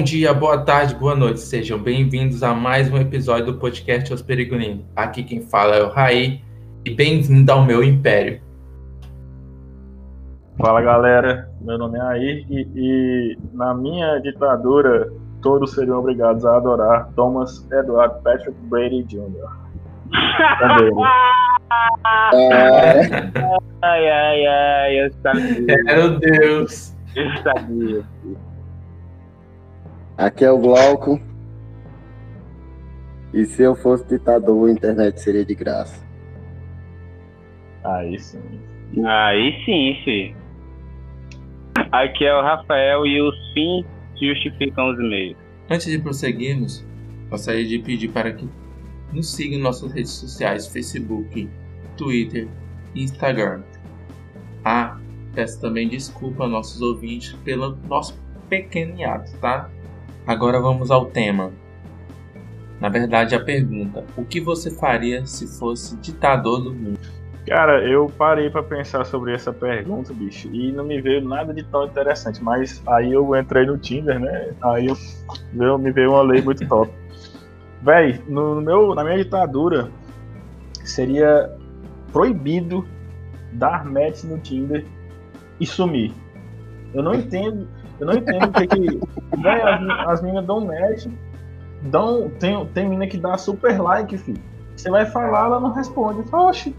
Bom dia, boa tarde, boa noite. Sejam bem-vindos a mais um episódio do podcast Os Perigoninos. Aqui quem fala é o Raí e bem-vindo ao meu império. Fala galera, meu nome é Air e, e na minha ditadura todos seriam obrigados a adorar Thomas Edward Patrick Brady Jr. Também. Ai, ai, ai, eu sabia. Meu Deus. Eu sabia. Aqui é o Glauco. E se eu fosse ditador, a internet seria de graça. Aí sim. Aí sim, filho. Aqui é o Rafael e os fins justificam os meios. Antes de prosseguirmos, gostaria de pedir para que nos sigam em nossas redes sociais, Facebook, Twitter e Instagram. Ah, peço também desculpa aos nossos ouvintes pelo nosso pequeno hiato, tá? Agora vamos ao tema. Na verdade, a pergunta: o que você faria se fosse ditador do mundo? Cara, eu parei pra pensar sobre essa pergunta, bicho, e não me veio nada de tão interessante, mas aí eu entrei no Tinder, né? Aí eu, eu me veio uma lei muito top. Véi, no meu, na minha ditadura seria proibido dar match no Tinder e sumir. Eu não entendo, eu não entendo o que as, as meninas dão match, dão, tem, tem mina que dá super like, filho. Você vai falar, ela não responde. Fala, oxi,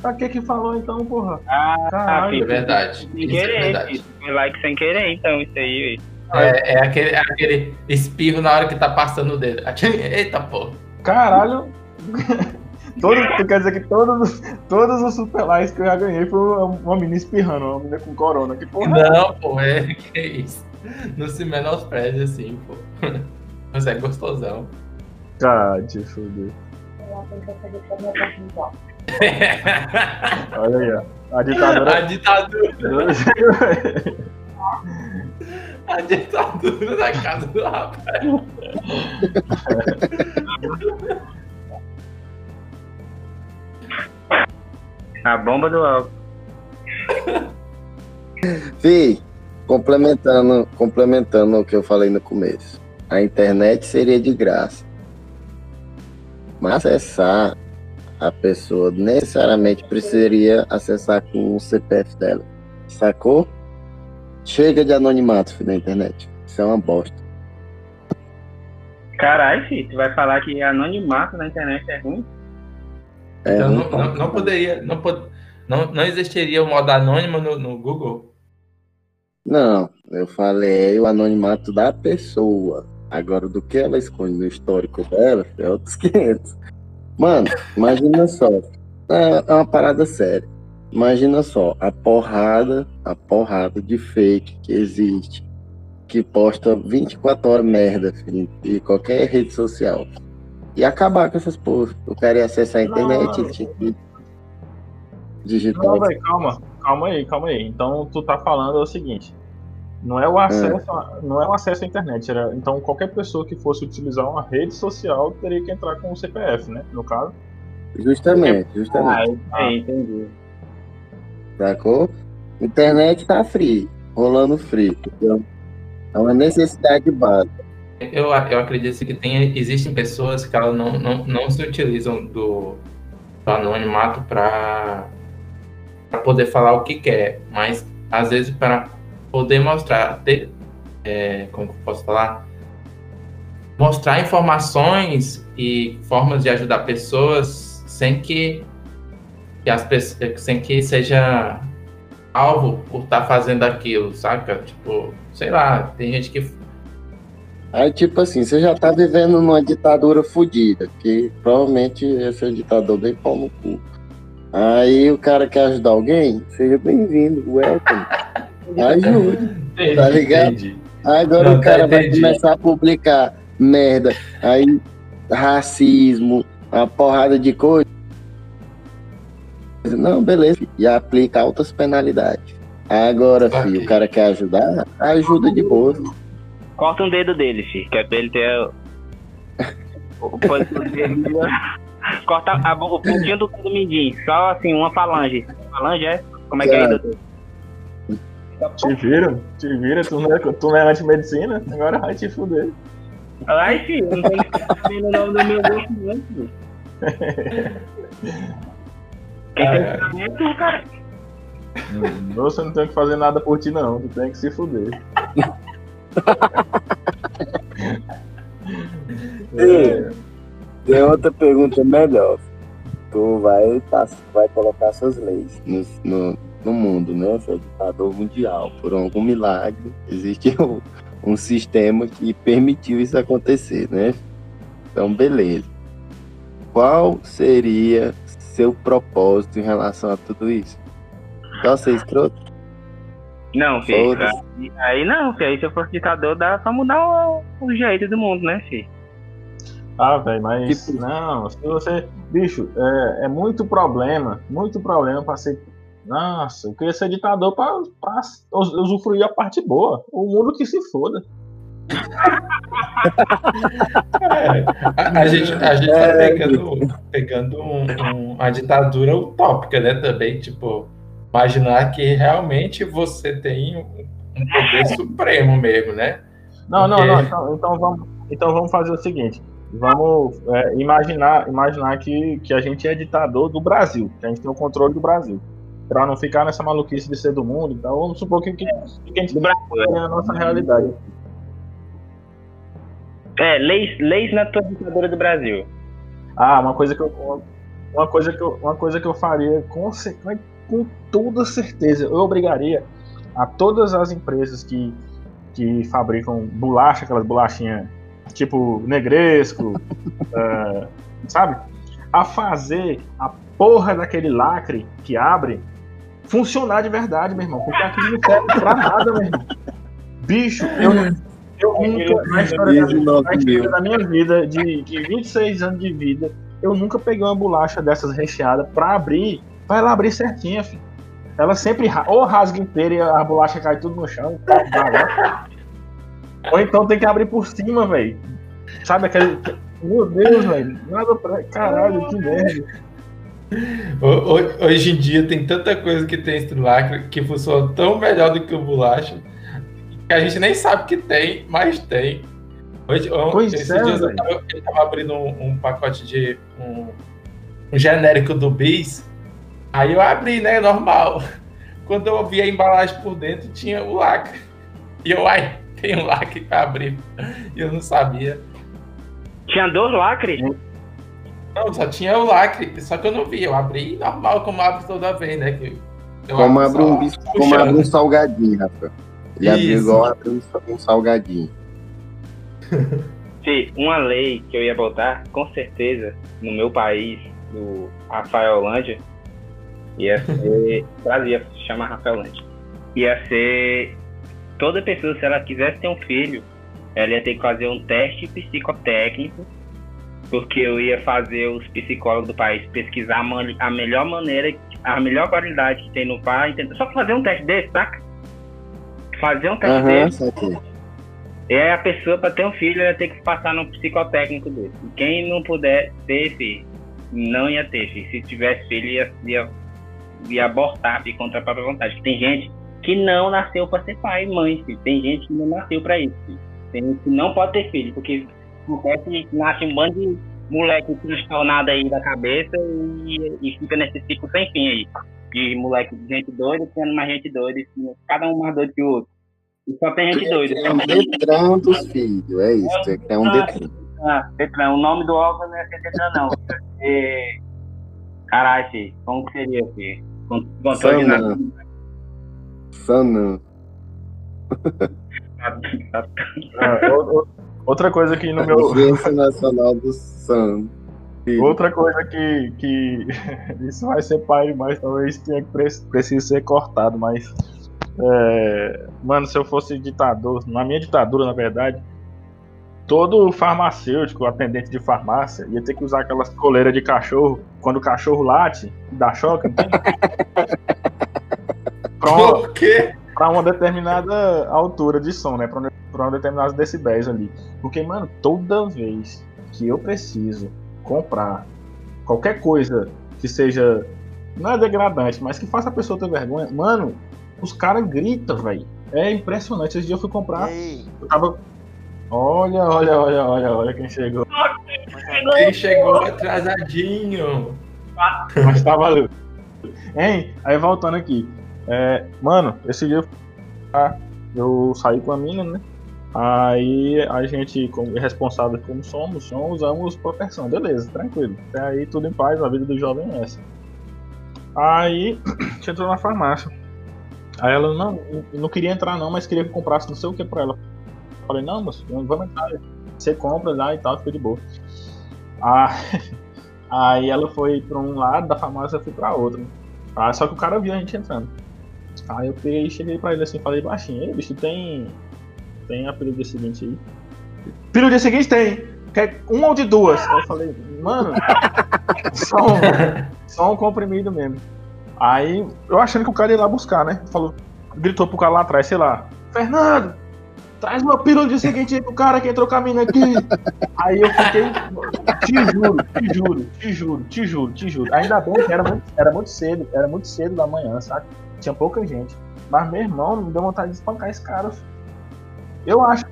pra que que falou então, porra? Ah, Caralho. É filho, verdade. Sem Isso é querer, verdade. filho. Foi like sem querer, então, isso aí, velho. É, é aquele, é aquele espirro na hora que tá passando o dedo. Eita porra. Caralho! Todo, tu quer dizer que todos, os- todos os super likes que eu já ganhei foi uma, menina espirrando, uma menina com corona. Que porra. Não, pô, é que isso. Não se menospreze assim, pô. Mas é gostosão. Ah, te fuder. Olha aí, ó. A ditadura. A ditadura, a ditadura da casa do rapaz. A bomba do álcool. Fih, complementando, complementando o que eu falei no começo. A internet seria de graça. Mas acessar a pessoa necessariamente precisaria acessar com o CPF dela. Sacou? Chega de anonimato filho, na internet. Isso é uma bosta. Caralho, filho, tu vai falar que anonimato na internet é ruim? É Então não, não, não poderia, não, pod- não, não existiria o modo anônimo no, no Google. Não, eu falei o anonimato da pessoa. Agora, do que ela esconde no histórico dela, é outros 500. Mano, imagina só. É, é uma parada séria. Imagina só, a porrada, a porrada de fake que existe, que posta 24 horas merda, filho, em qualquer rede social. E acabar com essas porras. O cara ia acessar a internet, Não. tinha que digitar. Não, velho, calma. Calma aí, calma aí. Então tu tá falando o seguinte. Não é o acesso, a- não é o acesso à internet. Era, então qualquer pessoa que fosse utilizar uma rede social teria que entrar com o CPF, né? No caso. Justamente, justamente. Ah, entendi. Sacou? Internet tá free, rolando free. entendeu? É uma necessidade básica. Eu, eu acredito que tem, existem pessoas que elas não, não, não se utilizam do, do anonimato para poder falar o que quer, mas às vezes para poder mostrar, ter, é, como posso falar? Mostrar informações e formas de ajudar pessoas sem que, que as pessoas, sem que seja alvo por estar fazendo aquilo, saca? Tipo, sei lá, tem gente que Aí, tipo assim, você já tá vivendo numa ditadura fodida, que provavelmente esse é um ditador bem pau no cu. Aí o cara quer ajudar alguém, seja bem-vindo, welcome. Ajude. Tá ligado? Entendi. Agora Não, o cara vai começar a publicar merda. Aí, racismo, uma porrada de coisa. Não, beleza. E aplica altas penalidades. Agora, filho, o cara quer ajudar, ajuda de boa. Corta um dedo dele, filho, que é pra ele ter o. dedo. Corta a, o pontinho do dedo mindinho, só assim, uma falange. Falange é? Como é que é Cara. doutor? Te vira, te vira, tu não é, tu não é anti-medicina, agora vai te fuder. Ai, filho, não tem que sabendo o nome do meu gosto não, filho. Quem tem que saber é tu, cara. Hum, Você não tem que fazer nada por ti, não. Tu tem que se fuder. É, Tem outra pergunta melhor. Tu vai, tá, vai colocar suas leis no, no, no mundo, né? Você ditador mundial. Por algum milagre, existe um, um sistema que permitiu isso acontecer, né? Então, beleza. Qual seria seu propósito em relação a tudo isso? Só ser escroto? Não, filho. Aí, aí não, filho. Aí se eu fosse ditador, dá pra mudar o, o jeito do mundo, né, filho? Ah, velho, mas Tipo- não, se você. Bicho, é, é muito problema, muito problema pra ser. Nossa, eu queria ser ditador pra, pra us- usufruir a parte boa. O mundo que se foda. A, a gente, a gente tá É. pegando, pegando um- um- uma ditadura utópica, né? Também, tipo, imaginar que realmente você tem um, um poder supremo mesmo, né? Não, não, Porque- não. Então, então vamos, então vamos fazer o seguinte. Vamos é, imaginar, imaginar que, que a gente é ditador do Brasil, que a gente tem o controle do Brasil. Pra não ficar nessa maluquice de ser do mundo. Então vamos supor que, que, que a gente Do Brasil. é a nossa realidade. É, leis, leis na tua ditadura do Brasil. Ah, uma coisa que eu, uma coisa que eu, uma coisa que eu faria com, com toda certeza, eu obrigaria a todas as empresas que, que fabricam bolacha, aquelas bolachinhas tipo negresco, eh, sabe? A fazer a porra daquele lacre que abre funcionar de verdade, meu irmão. Porque aquilo não serve pra nada, meu irmão. Bicho, eu, eu nunca, na história da, 19 na história da minha vida, de, de 26 anos de vida, eu nunca peguei uma bolacha dessas recheada pra abrir. Vai lá abrir certinha, filho. Ela sempre ou rasga inteira e a bolacha cai tudo no chão. tá, ou então tem que abrir por cima, velho. Sabe aquele. Meu Deus, velho. Nada pra. Caralho, que merda. Ho- ho- Hoje em dia tem tanta coisa que tem esse lacre que funciona tão melhor do que o bolacha que a gente nem sabe que tem, mas tem. Hoje, Pois esses é, dias eu tava, eu tava abrindo um, um pacote de um, um genérico do Bis. Aí eu abri, né? Normal. Quando eu vi a embalagem por dentro, tinha o lacre. E eu, ai, tem um lacre pra abrir. E eu não sabia. Tinha dois lacres. Não, só tinha o lacre, só que eu não vi. Eu abri normal, como abre toda vez, né? Que eu Como abre um, bis- como abre um salgadinho, Rafa. Ele abriu Isso. igual abre um, salgadinho. Fih, uma lei que eu ia botar, com certeza, no meu país, no Rafaelândia, ia ser. Brasil ia se chamar Rafaelândia. Ia ser. Toda pessoa, se ela quisesse ter um filho, ela ia ter que fazer um teste psicotécnico, porque eu ia fazer os psicólogos do país pesquisar a, a melhor maneira, a melhor qualidade que tem no pai, só fazer um teste desse, saca? Fazer um teste Aham, desse. E aí a pessoa, para ter um filho, ia ter que passar no psicotécnico dele. E Quem não puder ter filho, não ia ter filho. Se tivesse filho, ia, ia, ia abortar filho, contra a própria vontade. Tem gente que não nasceu para ser pai e mãe, filho. Tem gente que não nasceu para isso. Filho. Tem gente que não pode ter filho, porque acontece que nasce um bando de moleque transtornado aí da cabeça e, e fica nesse ciclo sem fim aí. De moleque, de gente doida, tendo mais gente doida, e cada um mais doido que o outro. E só tem gente doida. É um detrão dos filhos, é isso. É, é um detrão. Ah, Detran, o nome do órgão não é ser Detran, não. É... Caralho, como que seria, filho? Con- Controle de Sanã. Sanã. na- Ah, o- outra coisa que no meu. Agência Nacional do San. Outra coisa que, que isso vai ser pai demais, talvez tenha que pre- precise ser cortado, mas é, mano, se eu fosse ditador, na minha ditadura, na verdade, todo farmacêutico, atendente de farmácia, ia ter que usar aquelas coleiras de cachorro, quando o cachorro late, dá choque, não tem? Pra uma, Por quê? pra uma determinada altura de som, né? Pra, um, pra um determinados decibéis ali. Porque, mano, toda vez que eu preciso comprar qualquer coisa que seja não é degradante, mas que faça a pessoa ter vergonha. Mano, os caras gritam, velho. É impressionante. Esse dia eu fui comprar. Ei, Eu tava. Olha, olha, olha, olha, olha quem chegou. Ele chegou atrasadinho. Mas tá valendo. Hein? Aí voltando aqui. É, mano, esse dia eu, saí com a mina, né? Aí a gente, como responsável como somos, não usamos proteção. Beleza, tranquilo. Até aí tudo em paz, a vida do jovem é essa. Aí a gente entrou na farmácia. Aí ela não, não queria entrar não, mas queria que comprasse não sei o que pra ela. Falei, não, moço, vamos entrar. Você compra lá e tal, fica de boa. Ah, aí ela foi pra um lado da farmácia, eu fui pra outro. Ah, só que o cara viu a gente entrando. Aí eu peguei, cheguei pra ele assim, falei baixinho, ei bicho, tem. Tem a pílula dia seguinte aí? Pílula dia seguinte tem! Quer um ou de duas? Aí eu falei, mano, só um, só um comprimido mesmo. Aí eu achando que o cara ia lá buscar, né? Falou, gritou pro cara lá atrás, sei lá, Fernando! Traz uma pílula dia seguinte aí pro cara que entrou caminho aqui. Aí eu fiquei. Te juro, te juro, te juro, te juro, te juro. Ainda bem que era muito, era muito cedo, era muito cedo da manhã, sabe? Tinha pouca gente. Mas meu irmão me deu vontade de espancar esse cara. Eu acho.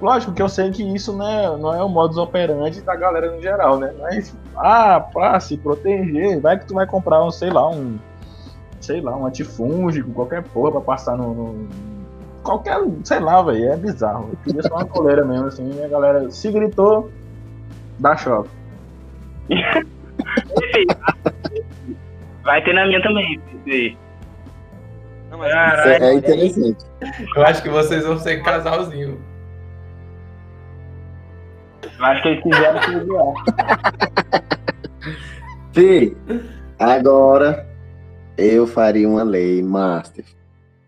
Lógico que eu sei que isso né, não é o modus operandi da galera no geral, né? Mas, ah, pra se proteger, vai que tu vai comprar um, sei lá, um. Sei lá, um antifúngico, qualquer porra pra passar no. no qualquer. Sei lá, velho. É bizarro. Eu queria só uma coleira mesmo, assim. E a galera se gritou, dá choque. Vai ter na minha também. Não, mas Caralho. Isso é interessante. Eu acho que vocês vão ser casalzinho. Eu acho que eles fizeram que zoar. Fih, agora eu faria uma lei master,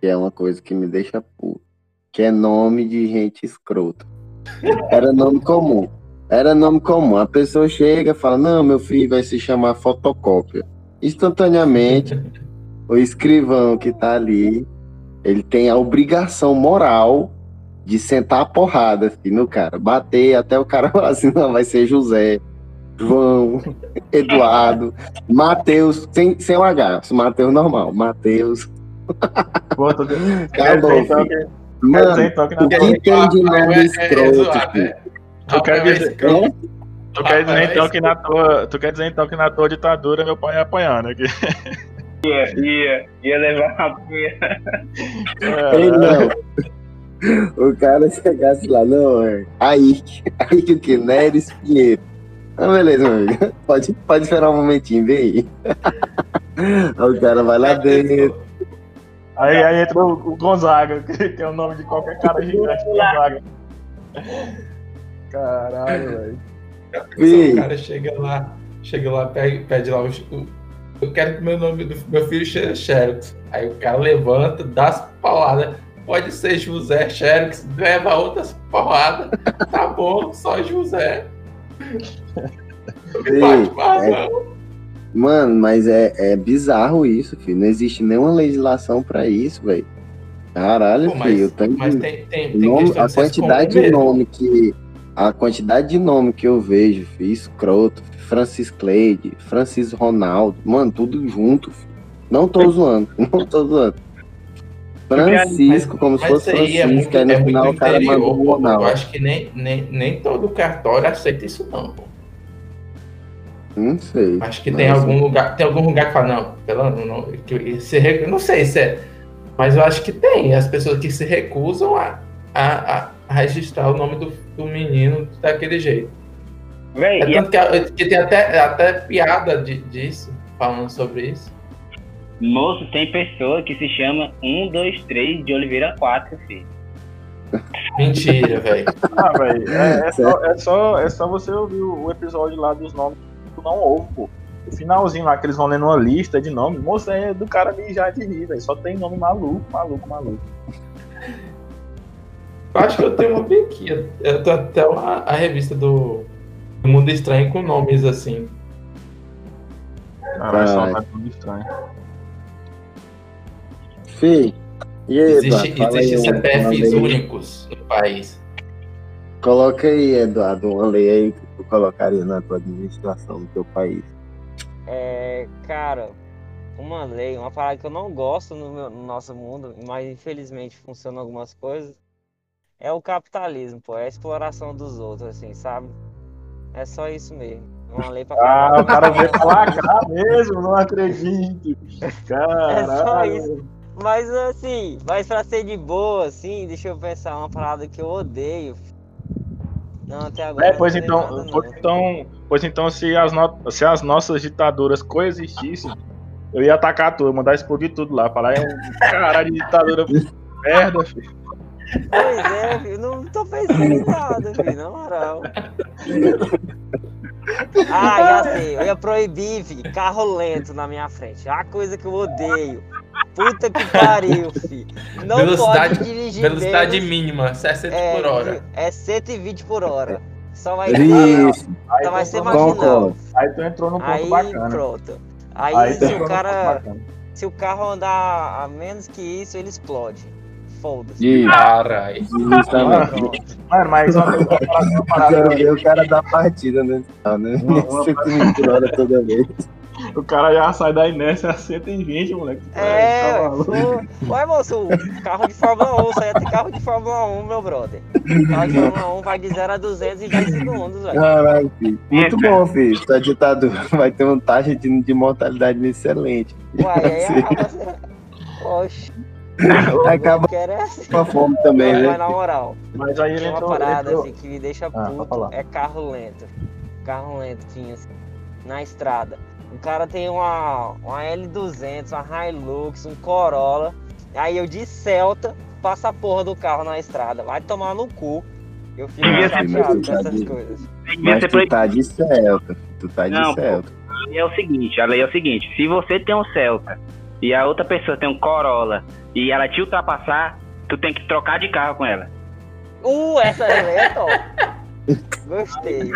que é uma coisa que me deixa puto, que é nome de gente escrota. Era nome comum. Era nome comum. A pessoa chega e fala: Não, meu filho vai se chamar fotocópia. Instantaneamente, o escrivão que tá ali, ele tem a obrigação moral de sentar a porrada filho, no cara, bater até o cara falar assim: Não, vai ser José, João, Eduardo, Matheus, sem, sem o H, Matheus normal, Matheus. Pô, tô Acabou, então, Mano, então, que na o que entende nada é, é escroto, filho. é. Tu quer é dizer-. É? Tu quer dizer é então que na tua. Tu quer dizer então que na tua ditadura meu pai ia apanhar, né? Que, Ia, ia, ia levar uma punha. Ei, é, não. O cara chegasse lá, não, é. Aí, aí o que? Neres Pinheiro. Ah, beleza, meu amigo. Pode, pode esperar um momentinho, vem aí. Aí o cara vai lá dentro. Aí, aí entra o, o Gonzaga, que, que é o nome de qualquer cara gigante. Gonzaga. Caralho, velho. O cara chega lá, chega lá, pede, pede lá Eu quero que meu nome do meu filho seja Xerox. Aí o cara levanta, dá as pauladas. Pode ser José Xerox, leva outras pauladas. Tá bom, só José. Me bate mais, é. Mano, mas é, é bizarro isso, filho. Não existe nenhuma legislação pra isso, velho. Caralho, Pô, mas- filho. Tanto Mas tem, tem, tem nome- a quantidade de nome que. A quantidade de nome que eu vejo, filho. Escroto, Francis Cleide, Francis Ronaldo. Mano, tudo junto, filho. Não tô zoando, não tô zoando. Francisco, como se Mas fosse isso aí é Francisco, muito, aí no é final o cara interior, mandou o Eu Ronaldo. acho que nem, nem, nem todo cartório aceita isso, não. pô. Não sei. Acho que tem algum lugar, tem algum lugar que fala, não, pelo não, que se não sei se é, mas eu acho que tem as pessoas que se recusam a, a, a registrar o nome do, do menino daquele jeito. Véi, É e a- tanto que, a- que tem até, até piada de, disso, falando sobre isso. moço, tem pessoa que se chama 1, 2, 3 de Oliveira 4, filho. Mentira, velho. Ah, velho, é, é só, é, só, é só você ouvir o, o episódio lá dos nomes tu não ouve, pô. O finalzinho lá que eles vão lendo uma lista de nomes, moço, é do cara mijar de rir, velho. Só tem nome maluco, maluco, maluco. Eu acho que eu tenho uma bem aqui. Eu tenho até uma, a revista do, do Mundo Estranho com nomes assim. Caralho, só Ai. tá tudo estranho. Fih, e aí, Existe, existe CPFs únicos no país. Coloca aí, Eduardo, uma lei aí que tu colocaria na tua administração do teu país. É, cara, uma lei, uma parada que eu não gosto no, meu- no nosso mundo, mas infelizmente funciona algumas coisas, é o capitalismo, pô, é a exploração dos outros, assim, sabe? É só isso mesmo. Uma lei pra Ah, o cara veio falar cá mesmo, não acredito. Caralho. isso. Mas assim, mas pra ser de boa, assim, deixa eu pensar uma parada que eu odeio. Não, até agora. É, pois então, nada, pois então, pois então se, as no- se as nossas ditaduras coexistissem, eu ia atacar tudo, mandar explodir tudo lá. Falar, é um caralho de ditadura merda, filho. Pois é, filho, não tô pensando em nada, filho, na moral. Ah, já sei, eu ia proibir, filho, carro lento na minha frente. É uma coisa que eu odeio. Puta que pariu, filho. Não Velocidade- pode dirigir Velocidade menos, mínima, 60 é, por hora. É 120 por hora. Só vai. Isso, Aí, Só vai tu ser marginal. aí tu entrou num ponto Aí bacana. pronto. Aí, Aí se o cara. Se o carro andar a menos que isso, ele explode. Foda-se. Isso, Caralho. Mano, mas uma coisa que eu falar Quero ver o cara dar partida né? Uma- uma- 120 por hora toda vez. O cara já sai da inércia a 120, moleque. É, Tá. Ué, moço, carro de Fórmula 1, isso aí é ter carro de Fórmula 1, meu brother. Carro de Fórmula 1 vai de 0 a 200 em 10 segundos, velho. Caralho, filho. Muito bom, filho. Sua ditadura vai ter uma taxa de, de mortalidade excelente. Uai, aí. Oxe, Acaba é assim. com a fome também, Mas né? na moral, Mas aí ele tem uma entrou. parada entrou- assim que me deixa pode puto, falar. é carro lento. Carro lento tinha assim, na estrada. O cara tem uma, uma L200, uma Hilux, um Corolla. Aí eu de Celta, passa a porra do carro na estrada. Vai tomar no cu. Eu fico chateado com mais essas de- coisas. Mas tu tá de Celta. Tu tá de Não, pô. Celta. É o seguinte, a lei é o seguinte, se você tem um Celta e a outra pessoa tem um Corolla e ela te ultrapassar, tu tem que trocar de carro com ela. Uh, essa é top. Gostei.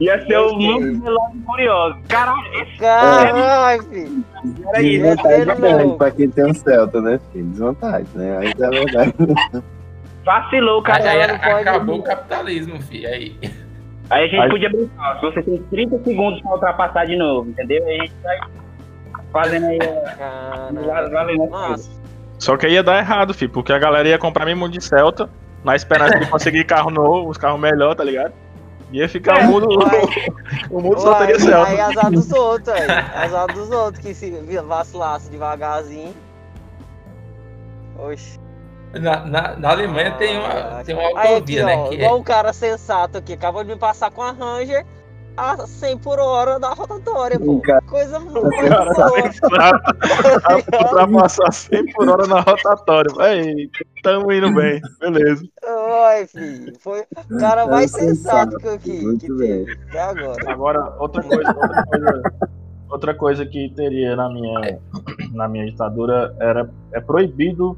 Ia ser o Velozes e Furioso. Caralho, esse Caralho, filho. era isso. Desvantagem grande pra quem tem um Celta, né, filho? Desvantagem, né? Aí é verdade. Vacilou, Aí, cara. aí não pode- acabou o capitalismo, filho. Aí. Aí a gente Aí- podia brincar. Se você tem 30 segundos pra ultrapassar de novo, entendeu? Aí a gente vai fazendo aí. Caralho. Só que aí ia dar errado, filho, porque a galera ia comprar mesmo de Celta, na esperança de conseguir carro novo, os carros melhores, tá ligado? Ia ficar o mundo. Uai. o mundo só teria Celta. Aí azar dos outros, aí. Azar dos outros que se vacilasse devagarzinho. Oxi. Na, na, na Alemanha tem uma, Ah, tem uma Aí autovia, aqui, né? ó, Que igual um cara sensato aqui, acabou de me passar com a Ranger a 100 por hora da rotatória, pô. Cara- Coisa muito cara boa. Ultrapassar 100 por hora na rotatória. Aí, tamo indo bem, beleza. Oi, filho. Foi o cara mais É sensato sensato, que eu vi, muito que bem. teve até agora. Agora, outra coisa, outra coisa, outra coisa que teria na minha, na minha ditadura era é proibido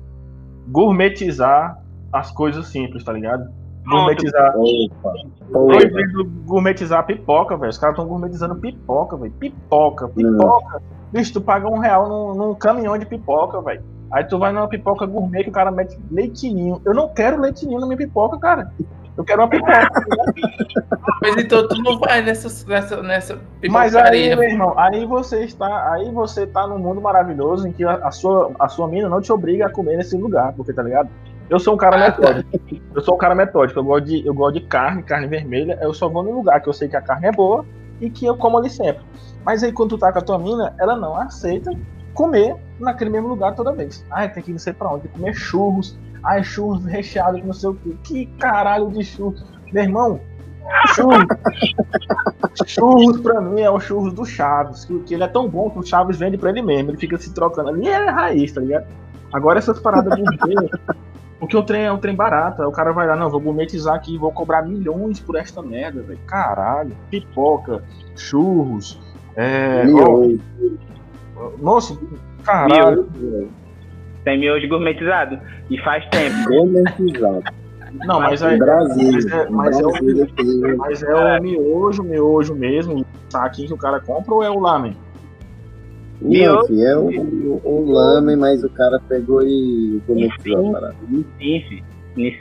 gourmetizar as coisas simples, tá ligado? Gourmetizar. Opa. Proibido gourmetizar pipoca, velho. Os caras estão gourmetizando pipoca, velho. Pipoca, pipoca. Bicho, tu paga um real num, num caminhão de pipoca, velho. Aí tu vai numa pipoca gourmet que o cara mete leitinho. Eu não quero leitinho na minha pipoca, cara. Eu quero uma pipoca. Mas então tu não vai nessa, nessa, nessa Mas aí, meu irmão, aí você está, aí você tá num mundo maravilhoso em que a, a sua, a sua mina não te obriga a comer nesse lugar, porque tá ligado? Eu sou um cara Ah, metódico. Eu sou um cara metódico. Eu gosto de, eu gosto de carne, carne vermelha. Eu só vou no lugar que eu sei que a carne é boa e que eu como ali sempre. Mas aí quando tu tá com a tua mina, ela não aceita comer naquele mesmo lugar toda vez. Ai, tem que ir não sei pra onde, comer churros. Ai, churros recheados, não sei o que. Que caralho de churros. Meu irmão, churros. churros pra mim é o churros do Chaves. Que, ele é tão bom que o Chaves vende pra ele mesmo. Ele fica se trocando. Ali é raiz, tá ligado? Agora essas paradas de porque o trem é um trem barato. Aí o cara vai lá, não, vou gourmetizar aqui, vou cobrar milhões por esta merda, velho. Caralho, pipoca, churros, é. Miojo. ó, nossa, caralho. Tem miojo gourmetizado. E faz tempo. Gourmetizado. Não, mas aí. Em Brasília. Mas é- mas é o- Mas é o miojo, miojo mesmo, saquinho que o cara compra ou é o lamen? Não, filho, é o, o, o lame, mas o cara pegou e gourmetizou a parada.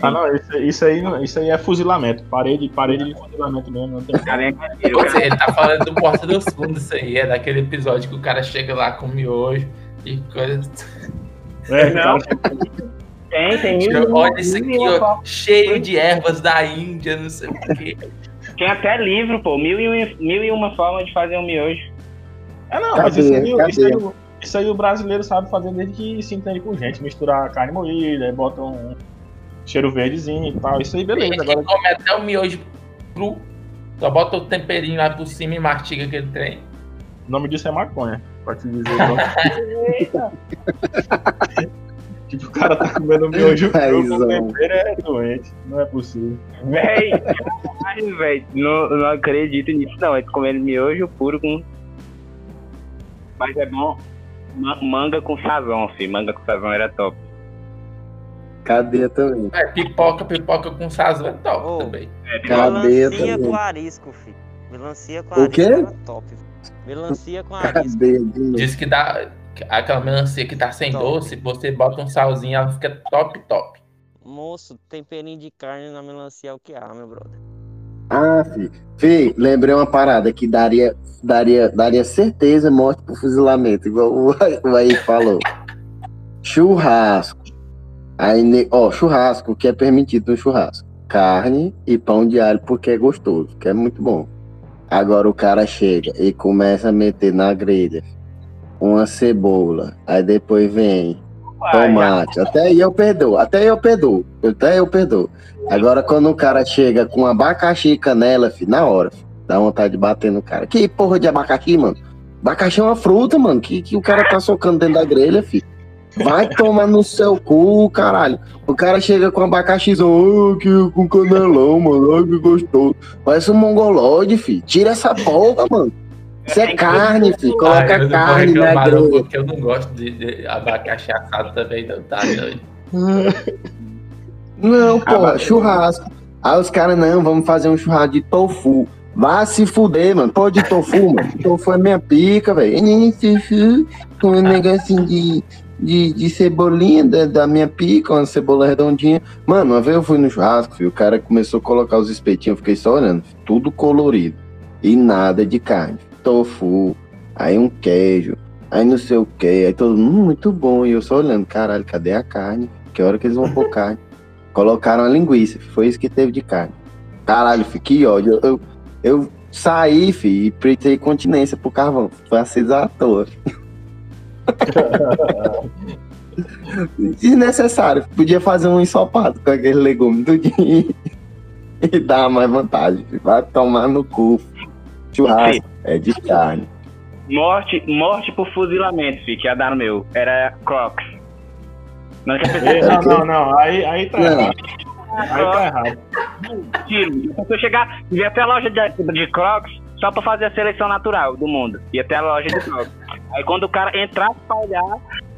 Ah, não, isso, isso aí, não- isso aí é fuzilamento. Parede, parede de fuzilamento mesmo. Não tem... Cara, é seja, ele tá falando do Porta dos Fundos, isso aí. É daquele episódio que o cara chega lá com miojo e coisa. É, Não. Tem, tem mil, e uma- Olha isso aqui, ó. Cheio de ervas da Índia, não sei o quê. Tem até livro, pô. Mil e, um- mil e uma formas de fazer um miojo. É, não, Cadê? mas isso aí, isso, aí, o- isso aí o brasileiro sabe fazer desde que se entende com gente. Misturar carne moída, aí bota um cheiro verdezinho e tal. Isso aí, beleza. Agora, come até o miojo cru. Só bota o temperinho lá por cima e mastiga aquele trem. o nome disso é maconha, pra te dizer. tipo, o cara tá comendo miojo cru com Paizão. tempero, é doente. Não é possível. Véi, caralho, véi. Não, não acredito nisso, não. É comendo miojo puro com. Mas é bom. Ma- Manga com sazão, filho. Manga com sazão era top. Cadeia também. É, pipoca, pipoca com sazão é top Ô. também. É, Cadeia Melancia também. com arisco, filho. Melancia com O arisco quê? era top. Melancia com arisco. Cadeia. Diz que dá. Aquela melancia que tá sem Top. doce, você bota um salzinho, ela fica top, top. Moço, temperinho de carne na melancia é o que há, meu brother. Ah, fi. Fi, lembrei uma parada que daria, daria, daria certeza morte por fuzilamento, igual o, o aí falou. Churrasco. Aí, ó, churrasco, o que é permitido no churrasco? Carne e pão de alho, porque é gostoso, que é muito bom. Agora o cara chega e começa a meter na grelha uma cebola, aí depois vem tomate. Até aí eu perdoo, até aí eu perdoo, até aí eu perdoo. Agora, quando o cara chega com abacaxi e canela, fi, na hora, fi, dá vontade de bater no cara. Que porra de abacaxi, mano? Abacaxi é uma fruta, mano, que, que o cara tá socando dentro da grelha, fi. Vai tomar no seu cu, caralho. O cara chega com abacaxizão, oh, que, com canelão, mano, ai, que gostoso. Parece um mongolode, fi. Tira essa porra, mano. Isso é carne, fi. Ah, Coloca vou carne na grelha. porque eu não gosto de, de abacaxi assado também, não tá doido. Não, porra, mas- churrasco. Aí os caras, não, vamos fazer um churrasco de tofu. Vá se fuder, mano. Pô, de tofu, mano. Tofu é minha pica, velho. Com um negocinho de, de, de cebolinha da, da minha pica, uma cebola redondinha. Mano, uma vez eu fui no churrasco, filho, o cara começou a colocar os espetinhos, eu fiquei só olhando. Tudo colorido. E nada de carne. Tofu, aí um queijo, aí não sei o que. Aí todo mundo, hum, muito bom. E eu só olhando, caralho, cadê a carne? Que hora que eles vão pôr carne? Colocaram a linguiça, foi isso que teve de carne. Caralho, fi, que ódio. Eu, eu, eu saí, fi, e pretei continência pro carvão. Foi aceso à toa. Desnecessário. Podia fazer um ensopado com aquele legume tudinho e dar mais vantagem. fi. Vai tomar no cu. Churrasco é de carne. Morte, morte por fuzilamento, filho, que ia dar no meu. Era Crocs. Não. Não, não, não. Aí, aí tá Não. errado. Aí tá errado. Tiro. Se eu chegar, ia até a loja de, de Crocs só pra fazer a seleção natural do mundo. Ia até a loja de Crocs. Aí quando o cara entrasse pra olhar,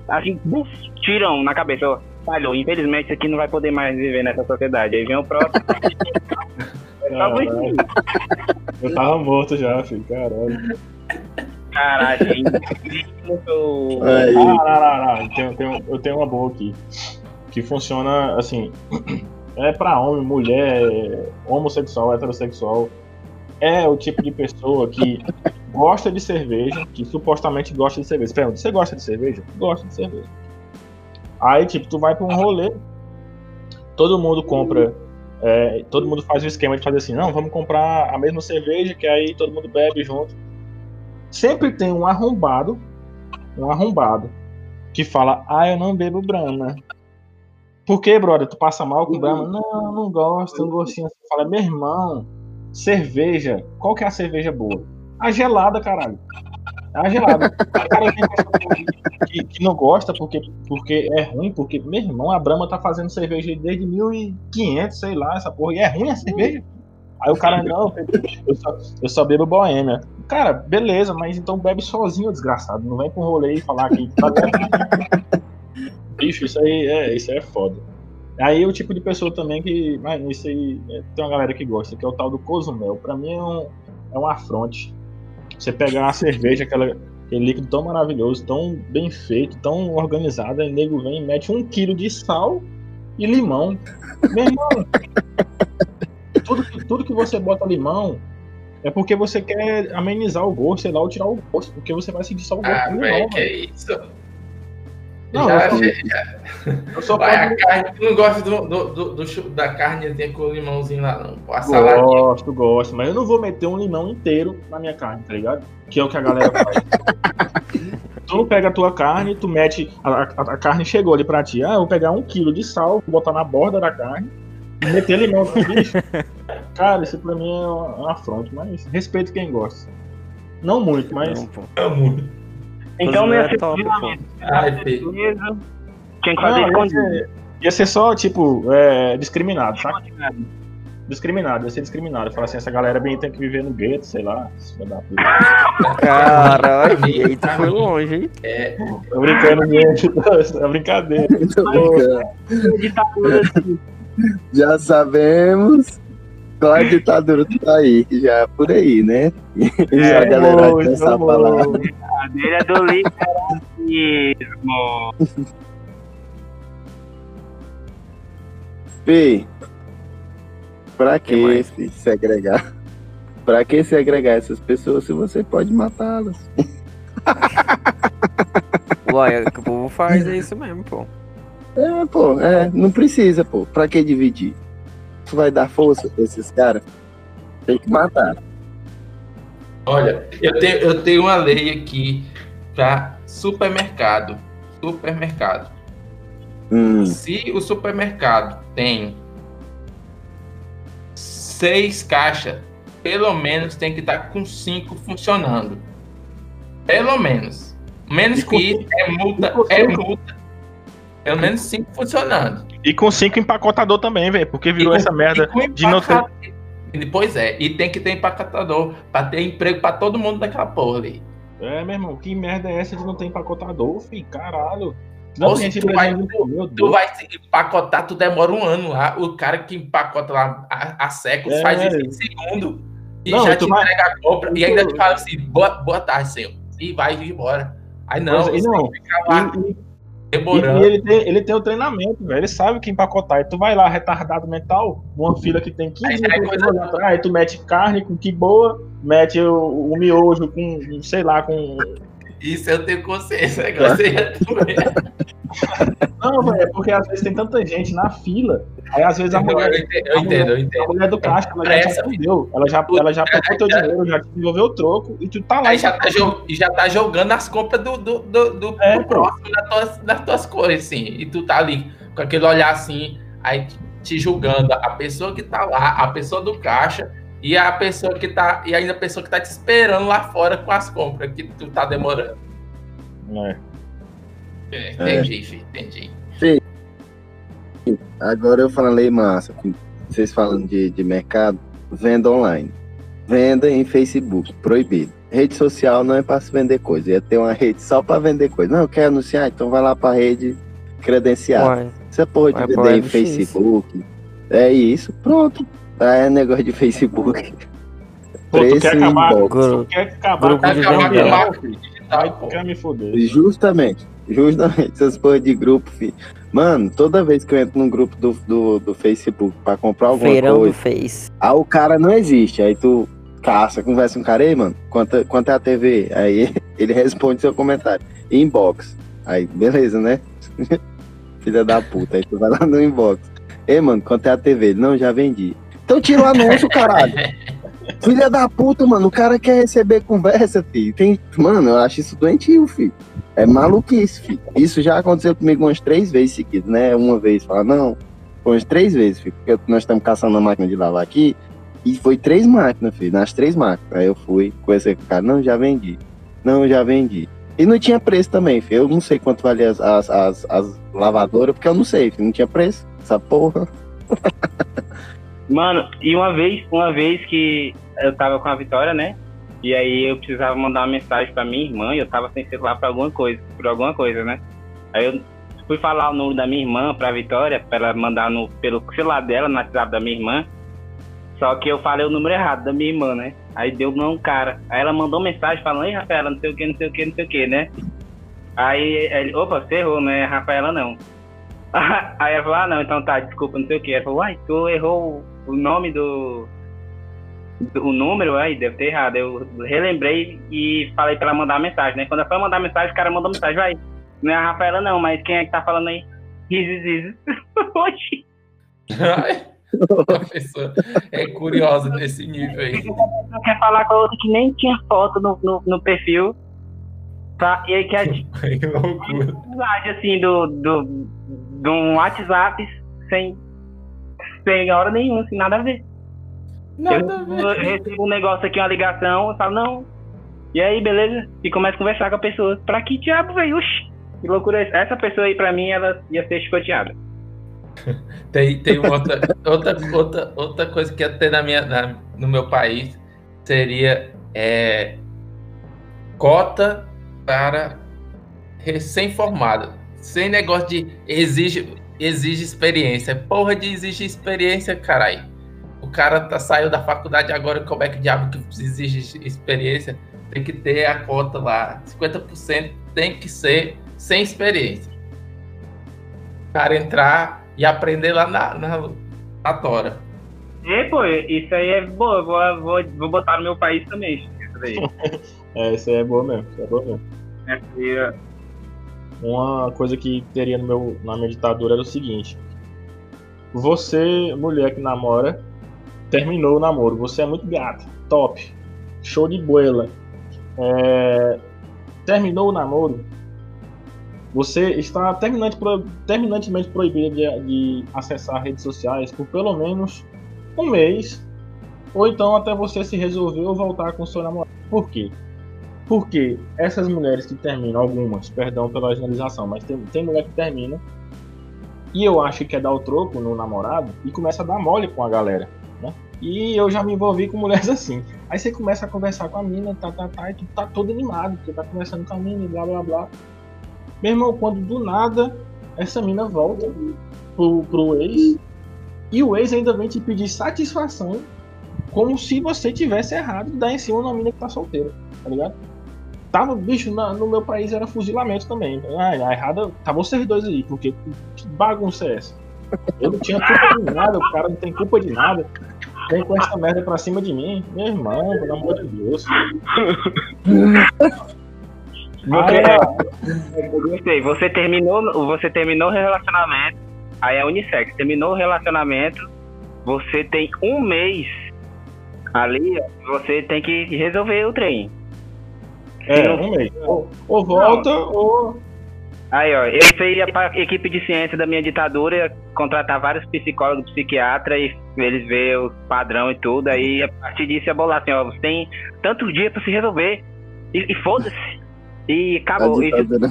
assim, buf, tiram na cabeça. ó, Falhou, infelizmente isso aqui não vai poder mais viver nessa sociedade. Aí vem o. É isso. Eu tava morto já, filho. Caralho. Caralho, gente. Eu- Aí, Ah, não, não, não. Eu tenho, tenho- eu tenho uma boa aqui. Que funciona assim. É pra homem, mulher, homossexual, heterossexual. É o tipo de pessoa que gosta de cerveja, que supostamente gosta de cerveja. Pergunta, você gosta de cerveja? Gosta de cerveja. Aí, tipo, tu vai pra um rolê, todo mundo compra. é, todo mundo faz o esquema de fazer assim, não, vamos comprar a mesma cerveja, que aí todo mundo bebe junto. Sempre tem um arrombado, um arrombado, que fala, ah, eu não bebo Brahma. Por que, brother? Tu passa mal com Brahma? Não, não gosto, tem um gostinho assim. Fala, meu irmão, cerveja, qual que é a cerveja boa? A gelada, caralho. A gelada. O cara que, que não gosta porque, porque é ruim, porque, meu irmão, a Brahma tá fazendo cerveja desde 1500, sei lá, essa porra, e é ruim a cerveja? Aí o cara, não, eu só, eu só bebo boêmia. Cara, beleza, mas então bebe sozinho, desgraçado. Não vem com rolê e falar que. Tá Bicho, isso aí é, isso aí é foda. Aí o tipo de pessoa também que. Mas isso aí é, tem uma galera que gosta, que é o tal do Cozumel. Pra mim é um, é um afronte. Você pegar uma cerveja, aquela, aquele líquido tão maravilhoso, tão bem feito, tão organizado, aí o nego vem e mete um quilo de sal e limão. Meu irmão, tudo, que- tudo que você bota limão é porque você quer amenizar o gosto, sei lá, ou tirar o gosto, porque você vai sentir só o gosto Ah, do limão. velho, que é isso? Não, já, eu só- já- Eu só Vai, a pode... carne, tu não gosta do, do, do- da carnezinha com o limãozinho lá, não. A saladinha. Gosto, gosto, mas eu não vou meter um limão inteiro na minha carne, tá ligado? Que é o que a galera faz. tu não pega a tua carne, tu mete. A, a- a carne chegou ali pra ti. Ah, eu vou pegar um quilo de sal, vou botar na borda da carne meter limão no bicho. Cara, isso pra mim é uma, é uma afronta, mas respeito quem gosta. Não muito, mas. Não, pô. Amo. Então não Cozinhar ia ser é top, pô. Ai. Tinha que fazer Não, ia, escondido. ser, ia ser só, tipo, é, discriminado, saca? Discriminado, ia ser discriminado. Falar assim, essa galera bem tem que viver no gueto, sei lá. Caralho, e aí tu foi longe, hein? É, Tô brincando, gente. É brincadeira. Tô brincando. Já sabemos qual a ditadura tu tá aí, já por aí, né? já a galera amor, tem essa amor. palavra. dele é do liberalismo. Fih, pra Que que fi, segregar? Pra que segregar essas pessoas se você pode matá-las? Uai, o povo faz é isso mesmo, pô. É, pô, é, não precisa, pô. Pra que dividir? Tu vai dar força pra esses caras? Tem que matar. olha, eu tenho, eu tenho uma lei aqui para supermercado. Supermercado. Hum, Se o supermercado tem seis caixas, pelo menos tem que estar com cinco funcionando. Pelo menos. Menos que é multa, é multa. Pelo menos cinco funcionando. E com cinco empacotador também, velho. Porque virou com- essa merda de não ter. Pois é, e tem que ter empacotador para ter emprego para todo mundo daquela porra ali. É, meu irmão, que merda é essa de não ter empacotador, filho? Caralho. Não Ou se tu vai- Tu vai empacotar, tu demora um ano lá. O cara que empacota lá há, há séculos É. faz isso em segundo. E Não, já te vai- entrega a compra. E ainda te fala assim: boa, boa tarde, senhor. E vai embora. Aí não, é, você não, fica lá E, e- demorando. e ele, tem, ele tem o treinamento, velho. Ele sabe que empacotar. E tu vai lá, retardado mental, numa fila que tem 15 Aí sai pessoas coisa- atrás, tu mete carne com que boa, mete o, o miojo com, sei lá, com. Isso eu tenho consciência. Agora você já Não, velho, é porque às vezes tem tanta gente na fila. Aí às vezes a eu, mulher, entendo, eu entendo, eu a entendo. mulher do caixa, ela já te atendeu. Ela já, ela já pegou teu dinheiro, já te devolveu o troco e tu tá lá. Aí já tá, e já tá jogando as compras do, do, do, do- É, do próximo das tuas, das tuas coisas, assim. E tu tá ali com aquele olhar assim, aí te julgando. A pessoa que tá lá, a pessoa do caixa e a pessoa que tá. E ainda a pessoa que tá te esperando lá fora com as compras que tu tá demorando. É. É, entendi, filho, entendi. agora eu falei massa. Vocês falando de, de mercado, venda online. Venda em Facebook, proibido. Rede social não é para se vender coisa. Ia ter uma rede só para vender coisa. Não, quer anunciar? Então vai lá para rede credenciada. Uai, Você pode vender pro em. Facebook. É isso, pronto. É negócio de Facebook. Pô, tu Preço quer acabar, tu quer acabar grupo de acabar com o marketing digital, pô. quer me foder. Justamente, justamente, essas porra de grupo, filho. Mano, toda vez que eu entro num grupo do, do, do Facebook pra comprar alguma Feirão do coisa, Face. aí o cara não existe. Aí tu caça, conversa com o cara, aí, mano, quanto, é- quanto é a TV? Aí ele responde seu comentário. Inbox. Aí, beleza, né? Filha da puta. Aí tu vai lá no inbox. Ei, mano, quanto é a TV? Ele, não, já vendi. Então tira o anúncio, caralho. Filha da puta, mano. O cara quer receber conversa, filho. Tem... Mano, eu acho isso doentio, filho. É maluquice, filho. Isso já aconteceu comigo umas três vezes seguidas, né? Uma vez, fala, não. Foi umas três vezes, filho. Porque nós estamos caçando a máquina de lavar aqui. E foi três máquinas, filho. Nas três máquinas. Aí eu fui, conversei com o cara, não, já vendi. Não, já vendi. E não tinha preço também, filho. Eu não sei quanto valia as, as, as, as lavadoras, porque eu não sei, filho. Não tinha preço. Essa porra. Mano, e uma vez, uma vez que eu tava com a Vitória, né? E aí eu precisava mandar uma mensagem pra minha irmã e eu tava sem celular pra alguma coisa, por alguma coisa, né? Aí eu fui falar o número da minha irmã pra Vitória, pra ela mandar no, pelo celular dela, no WhatsApp da minha irmã. Só que eu falei o número errado da minha irmã, né? Aí deu não cara. Aí ela mandou mensagem falando, ei, Rafaela, não sei o que, não sei o que, não sei o que, né? Aí ele, opa, você errou, não é Rafaela não. Aí ela falou, ah não, então tá, desculpa, não sei o que. Ela falou, uai, tu errou o nome do. do- o número, aí deve ter errado. Eu relembrei e falei pra ela mandar mensagem, né? Quando ela foi mandar mensagem, o cara mandou mensagem, vai. Não é a Rafaela, não, mas quem é que tá falando aí? Risos, risos. Oxi. Ai, a pessoa é curiosa nesse nível aí. Não quer falar com a outra que nem tinha foto no, no, no perfil. Tá? E aí que a mensagem assim do, do, do um WhatsApp sem, sem hora nenhuma, sem nada a ver. Nada a eu, ver. eu recebo um negócio aqui, uma ligação, eu falo, não. E aí, beleza? E começo a conversar com a pessoa. Pra que diabo, velho? Oxi, que loucura é essa? Essa pessoa aí, pra mim, ela ia ser chicoteada. Tem, tem uma outra, outra, outra, outra coisa que ia ter na minha, na- no meu país seria é, cota para recém-formado. Sem negócio de exige, exige experiência. Porra de exige experiência, caralho. O cara tá, saiu da faculdade agora, como é que diabo que exige experiência? Tem que ter a cota lá. 50% tem que ser sem experiência. O cara entrar e aprender lá na, na, na Tora. E, pô, isso aí é boa. Vou, vou, vou botar no meu país também. Isso daí. É, isso aí é boa mesmo. Isso é boa mesmo. É, Uma coisa que teria no meu, na minha ditadura era o seguinte: você, mulher que namora, terminou o namoro, você é muito gata, top, show de boela. É, terminou o namoro, você está terminante, terminantemente proibida de, de acessar redes sociais por pelo menos um mês, ou então até você se resolver ou voltar com seu namorado. Por quê? Porque essas mulheres que terminam, algumas, perdão pela generalização, mas tem, tem mulher que termina e eu acho que quer dar o troco no namorado e começa a dar mole com a galera, né? E eu já me envolvi com mulheres assim. Aí você começa a conversar com a mina, tá, tá, tá, e tu tá todo animado, porque tá conversando com a mina e blá, blá, blá. Meu irmão, quando do nada essa mina volta pro, pro ex e o ex ainda vem te pedir satisfação como se você tivesse errado de dar em cima de uma mina que tá solteira, tá ligado? Tava, bicho, na- no meu país era fuzilamento também. Ah, a errada, tá vocês dois aí, porque que bagunça é essa? Eu não tinha culpa de nada, o cara não tem culpa de nada. Vem com essa merda pra cima de mim. Meu irmão, pelo amor de Deus. Você, Ah. Você terminou, você terminou o relacionamento. Aí é unissex. Terminou o relacionamento. Você tem um mês ali. Você tem que resolver o trem. É, um mês. Ou, ou volta, ou. Aí, ó, eu fui a equipe de ciência da minha ditadura contratar vários psicólogos, psiquiatras e eles ver o padrão e tudo. Aí, a partir disso, ia bolar assim, ó, você tem tantos dias para se resolver. E, e foda-se. E A acabou. E se, ditadura,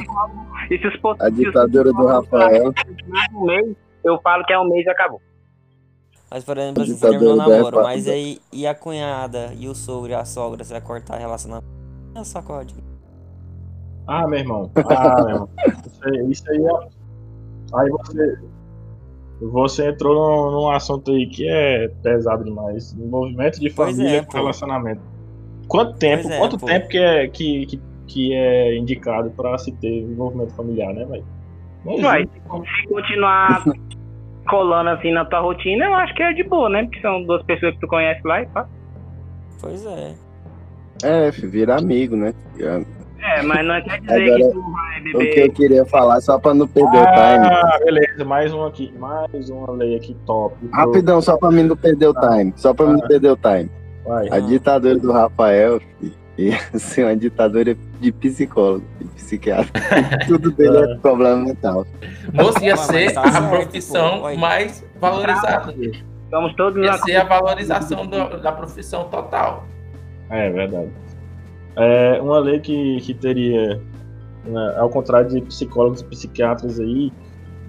e se os a se os ditadura do Rafael. um mês, eu falo que é um mês e acabou. Mas, por exemplo, você Ditadura terminou o namoro, mas aí e a cunhada, e o sogro e a sogra, você vai cortar relacionamento? É sacode. Ah, meu irmão. Ah, meu irmão. Isso aí, isso aí é. Aí você. Você entrou num, num assunto aí que é pesado demais. Envolvimento de Pois família é, com relacionamento. Quanto tempo, Pois é, quanto pô. tempo que é, que, que, que é indicado pra se ter envolvimento familiar, né, velho? Vai, se continuar colando assim na tua rotina, eu acho que é de boa, né? Porque são duas pessoas que tu conhece lá e pá. Pois é. É, vira amigo, né? É, mas não quer dizer Agora, que tu vai O que beber. eu queria falar, só pra não perder o time. Ah, beleza, mais um aqui. Mais uma lei aqui top. Rapidão, só pra mim não perder o time. Só pra mim não perder o time. Vai. A ditadura do Rafael ser uma ditadura de psicólogo, de psiquiatra. Tudo dele é problema mental. Moço, ia ser a certo, profissão mais valorizada. Somos todos Ia ser a valorização do- da profissão total. É verdade. É uma lei que, que teria, né, ao contrário de psicólogos e psiquiatras aí,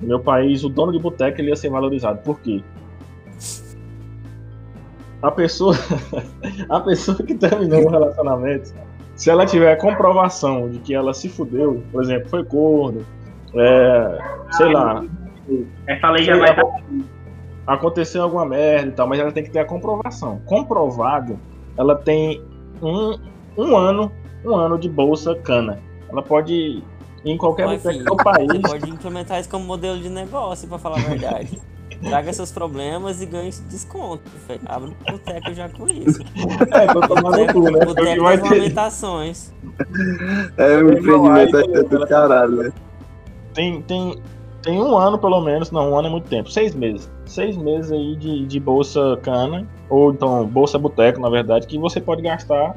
no meu país, o dono de boteca ele ia ser valorizado. Por quê? A pessoa, a pessoa que terminou o relacionamento, se ela tiver comprovação de que ela se fudeu, por exemplo, foi corno, é, sei lá, Essa lei já vai aconteceu alguma merda e tal, mas ela tem que ter a comprovação. Comprovado, ela tem um, um ano, um ano de bolsa cana. Ela pode em qualquer Ó, boteco filho, do país. Você pode implementar isso como modelo de negócio, pra falar a verdade. Traga seus problemas e ganhe desconto. filho. Abre um boteco já com isso. É, tô tomando Boteco, cu, né? Boteco das ter, lamentações. É um Não, empreendimento até do caralho, né? tem, tem, tem um ano, pelo menos, não, um ano é muito tempo, seis meses. Seis meses aí de, de bolsa cana, ou então bolsa boteco, na verdade, que você pode gastar,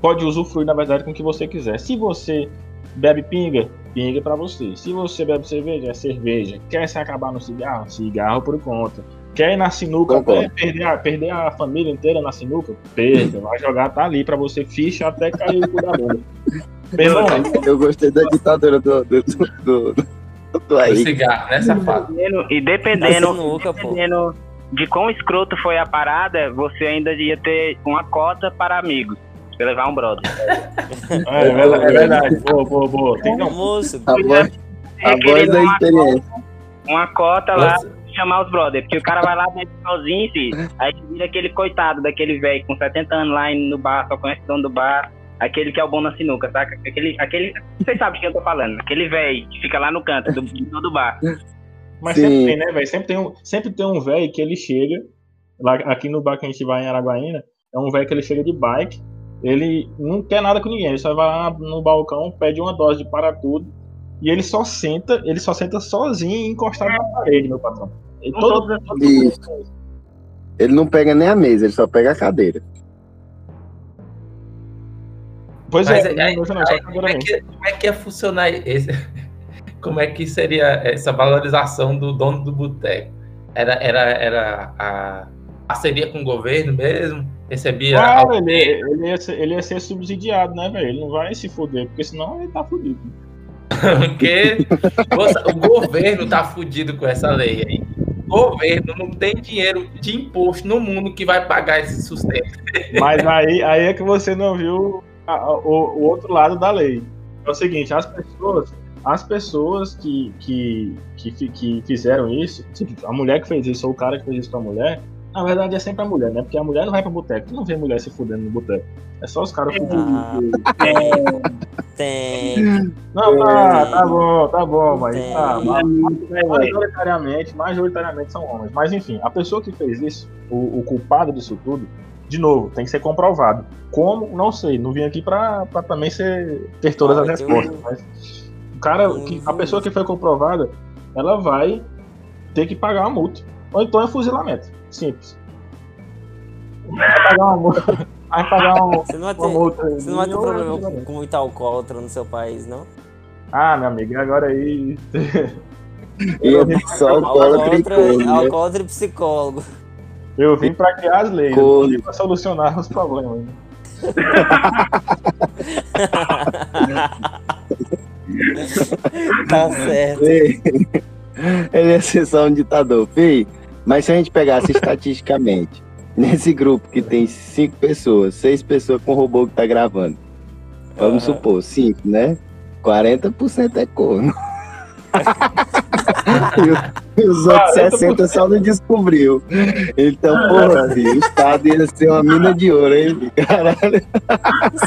pode usufruir, na verdade, com o que você quiser. Se você bebe pinga, pinga pra você. Se você bebe cerveja, é cerveja. Quer se acabar no cigarro? Cigarro por conta. Quer ir na sinuca, quer perder a, perder a família inteira na sinuca? Perda. Vai jogar, tá ali pra você, ficha até cair o cu da bunda. Meu irmão, Eu gostei da ditadura do, do, do, do, O aí. cigarro, né, safado? E dependendo, sinuca, dependendo de quão escroto foi a parada, você ainda ia ter uma cota para amigos. Pra levar um brother. É, é verdade, é verdade. Boa, boa, boa. Tem, não, Moço, A voz, a voz da experiência. uma cota lá, Nossa. chamar os brothers. Porque o cara vai lá dentro sozinho, filho. Aí vira aquele coitado daquele velho com 70 anos lá no bar, só conhece o dono do bar. Aquele que é o bom na sinuca, saca? Aquele, aquele, vocês sabem de quem eu tô falando. Aquele velho que fica lá no canto do, do, do bar. mas Sim. sempre tem, né, velho? Sempre tem um, sempre tem um velho que ele chega, lá aqui no bar que a gente vai em Araguaína, é um velho que ele chega de bike, ele não quer nada com ninguém, ele só vai lá no balcão, pede uma dose de para tudo, e ele só senta, ele só senta sozinho encostado na parede, meu patrão. E Com todo, todo Isso. Ele não pega nem a mesa, ele só pega a cadeira. Pois Mas é, aí- não, não, só Aí, como, é que, como é que ia funcionar esse? Como é que seria essa valorização do dono do boteco? Era, era, era a parceria com o governo mesmo? Recebia Claro, ele, ele, ia ser, ele ia ser subsidiado, né, velho? Ele não vai se fuder, porque senão ele tá fudido. Porque nossa, o governo tá fudido com essa lei aí. O governo não tem dinheiro de imposto no mundo que vai pagar esse sustento. Mas aí, aí é que você não viu a- o, o outro lado da lei. É o seguinte, as pessoas, as pessoas que, que, que, que fizeram isso, tipo, a mulher que fez isso ou o cara que fez isso com a mulher, na verdade é sempre a mulher, né? Porque a mulher não vai pro boteco, tu não vê mulher se fudendo no boteco. É só os caras fudidos. Ah. tem. Não, tá, tá bom, tá bom, mas Tem. tá, É, majoritariamente, majoritariamente são homens. Mas enfim, a pessoa que fez isso, o, o culpado disso tudo, de novo, tem que ser comprovado. Como? Não sei. Não vim aqui pra, pra também ser, ter todas Ah, as respostas. um- Mas o cara, um que- a pessoa que foi comprovada, ela vai ter que pagar uma multa. Ou então é fuzilamento. Simples. Vai pagar uma multa. Vai pagar uma, Você não vai ter, uma multa. você não vai ter é problema fuzilamento. com muito alcoólatra no seu país, não? Ah, meu amigo, agora aí. E é só alcoólatra né? alcoólatra e psicólogo. Eu vim pra criar as leis, Corno. eu vim pra solucionar os problemas. né? tá certo. Ei, Ele ia ser só um ditador, fi. Mas se a gente pegasse estatisticamente, nesse grupo que tem cinco pessoas, seis pessoas com o robô que tá gravando, vamos Aham. supor, cinco, né? 40% é corno. E, os outros 60 só não descobriu. Então, porra, filho, o Estado ia ser uma mina de ouro, hein? Caralho.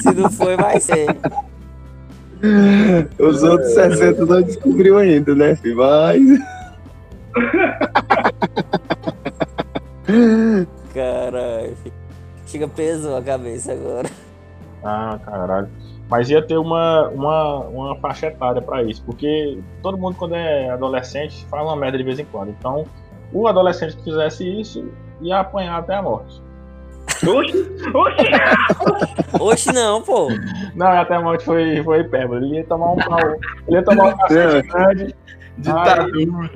Se não foi, vai ser. Os outros 60 não descobriu ainda, né, filho? Mas. Caralho. Chega pesou a cabeça agora. Ah, caralho. Mas ia ter uma, uma, uma faixa etária pra isso, porque todo mundo, quando é adolescente, faz uma merda de vez em quando. Então, o adolescente que fizesse isso ia apanhar até a morte. Oxi, oxi. Oxe, não, pô. Não, até a morte foi, foi hipérbole. Ele ia tomar um pau, ele ia tomar um cacete grande. Ditadura.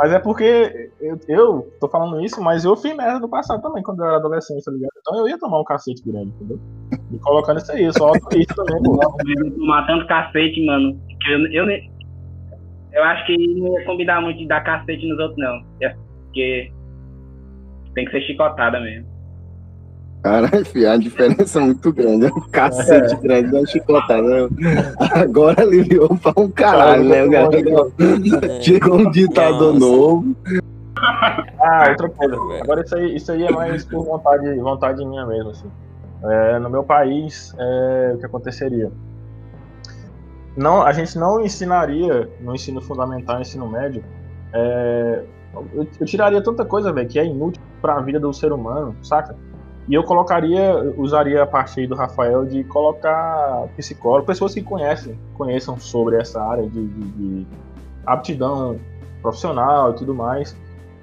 Mas é porque eu, eu tô falando isso, mas eu fiz merda no passado também, quando eu era adolescente, tá ligado? Então eu ia tomar um cacete grande, entendeu? E colocando isso aí, eu sou autorista também, pô. Tomar tanto cacete, mano. Que eu, eu, eu acho que não ia combinar muito de dar cacete nos outros, não. Porque tem que ser chicotada mesmo. Caralho, filho, a diferença é muito grande. É um cacete grande, é uma chicotada. né? Agora aliviou pra um caralho, né? O cara É. Chegou um ditador Nossa. novo. Ah, outra coisa. Agora isso aí, isso aí é mais por vontade, vontade minha mesmo, assim. É, no meu país, é, o que aconteceria? não, a gente não ensinaria no ensino fundamental e ensino médio. é, eu, eu tiraria tanta coisa, velho, que é inútil para a vida do ser humano, saca? E eu colocaria, usaria a parte do Rafael de colocar psicólogo, pessoas que conhecem, conheçam sobre essa área de, de- de aptidão profissional e tudo mais,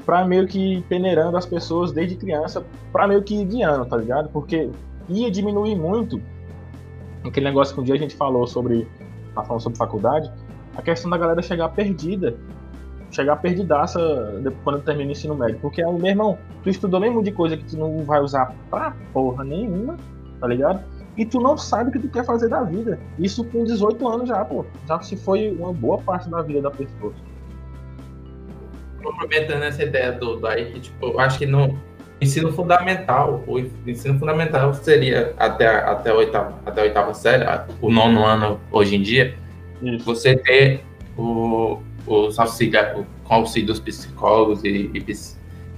para meio que ir peneirando as pessoas desde criança, para meio que ir guiando, tá ligado? Porque ia diminuir muito aquele negócio que um dia a gente falou sobre, tá falando sobre faculdade, a questão da galera chegar perdida, chegar perdidaça quando termina o ensino médio. Porque aí, meu irmão, tu estudou mesmo de coisa que tu não vai usar pra porra nenhuma, tá ligado? E tu não sabe o que tu quer fazer da vida. Isso com 18 anos já, pô. Já se foi uma boa parte da vida da pessoa. complementando essa ideia do, do aí, que, tipo, eu acho que no ensino fundamental, o ensino fundamental seria até, a- até, a, oitava, até a oitava série, o nono ano hoje em dia, Isso. você ter o, os auxílio, com auxílio dos psicólogos e,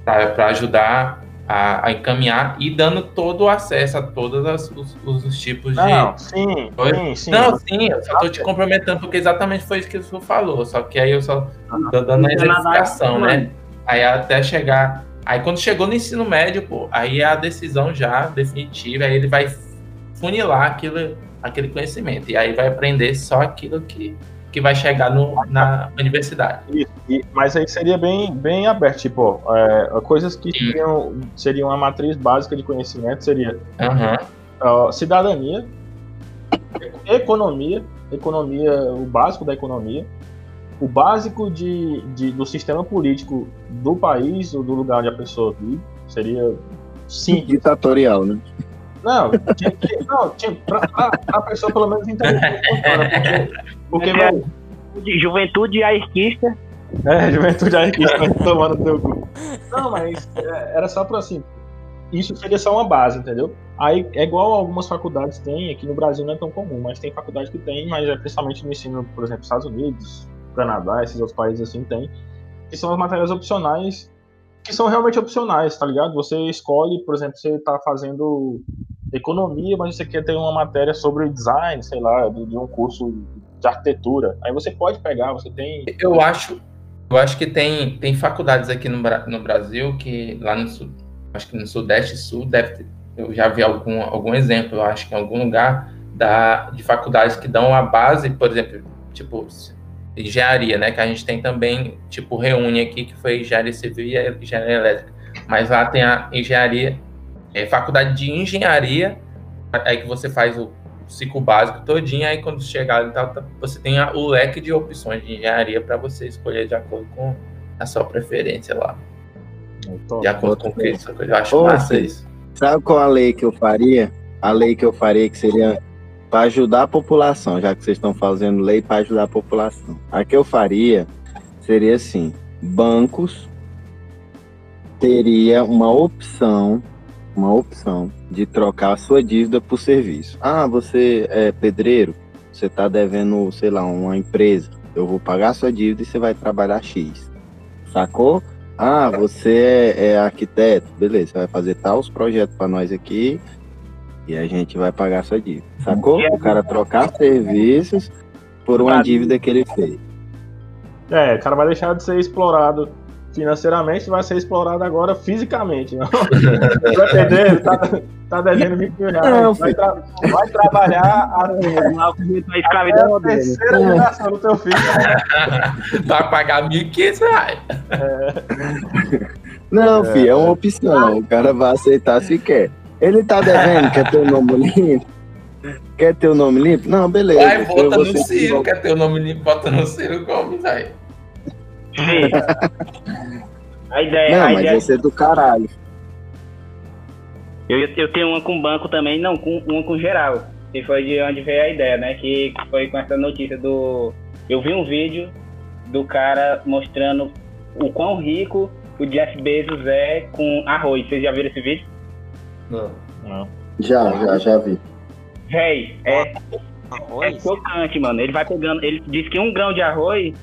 para ajudar a, a encaminhar e dando todo o acesso a todos as- os, os, os tipos de. Não, sim, sim, sim. Não, sim, eu só tô te complementando porque exatamente foi isso que o senhor falou. Só que aí eu só tô dando a exemplificação, né? Aí até chegar. Aí quando chegou no ensino médio, pô, aí é a decisão já definitiva, aí ele vai funilar aquilo, aquele conhecimento. E aí vai aprender só aquilo que, que vai chegar no, na universidade. Isso, e- mas aí seria bem, bem aberto, tipo, é, coisas que seriam, seriam a matriz básica de conhecimento seria Aham. ó, cidadania, economia, economia, o básico da economia, o básico de, de- do sistema político do país ou do lugar onde a pessoa vive, seria sim. Ditatorial, né? Não, tinha que- não tinha, pra, pra, pra pessoa pelo menos entender o que funciona, porque, porque vai, De juventude anarquista. É, juventude anarquista tomando teu cu. Não, mas é, era só pra assim. Isso seria só uma base, entendeu? Aí é igual algumas faculdades têm, aqui no Brasil não é tão comum, mas tem faculdade que tem, mas é principalmente no ensino, por exemplo, Estados Unidos, Canadá, esses outros países assim tem, que são as matérias opcionais, que são realmente opcionais, tá ligado? Você escolhe, por exemplo, você tá fazendo economia, mas você quer ter uma matéria sobre design, sei lá, de, de um curso de arquitetura. Aí você pode pegar, você tem Eu acho, eu acho que tem, tem faculdades aqui no, no Brasil que lá no sul, acho que no Sudeste e Sul deve ter, eu já vi algum, algum exemplo, eu acho que em algum lugar da, de faculdades que dão a base, por exemplo, tipo engenharia, né? Que a gente tem também, tipo, reúne aqui, que foi engenharia civil e engenharia elétrica. Mas lá tem a engenharia, é, faculdade de engenharia, aí que você faz o ciclo básico todinho, aí quando chegar tá, você tem o leque de opções de engenharia para você escolher de acordo com a sua preferência lá. De acordo com o que coisa. Eu acho Ô, massa isso. Sabe qual a lei que eu faria? A lei que eu faria que seria para ajudar a população, já que vocês estão fazendo lei para ajudar a população. A que eu faria seria assim: bancos teria uma opção, uma opção de trocar a sua dívida por serviço. Ah, você é pedreiro, você está devendo, sei lá, uma empresa. Eu vou pagar a sua dívida e você vai trabalhar X. Sacou? Ah, você é, é arquiteto, beleza, você vai fazer tal projetos para nós aqui e a gente vai pagar a sua dívida. Sacou? O cara trocar serviços por uma dívida que ele fez. É, o cara vai deixar de ser explorado financeiramente, vai ser explorado agora fisicamente. Não? vai perder, ele tá, tá devendo 20 mil reais. Não, vai, tra- vai trabalhar até A escravidão a terceira geração do teu filho. Vai pagar 1.500 reais. Não, filho, é uma opção. O cara vai aceitar se quer. Ele tá devendo, quer ter o nome limpo? Quer ter o nome limpo? Não, beleza. Vai, vota no Ciro, quer ter o nome limpo, bota no Ciro como, velho. A ideia, Não, a mas ideia esse é do caralho. Eu, eu tenho uma com banco também, não, com, uma com geral. Que foi de onde veio a ideia, né? Que foi com essa notícia do. Eu vi um vídeo do cara mostrando o quão rico o Jeff Bezos é com arroz. Vocês já viram esse vídeo? Não. Já, já, já vi. Véi, é, é Arroz? chocante, mano. Ele vai pegando. Ele diz que um grão de arroz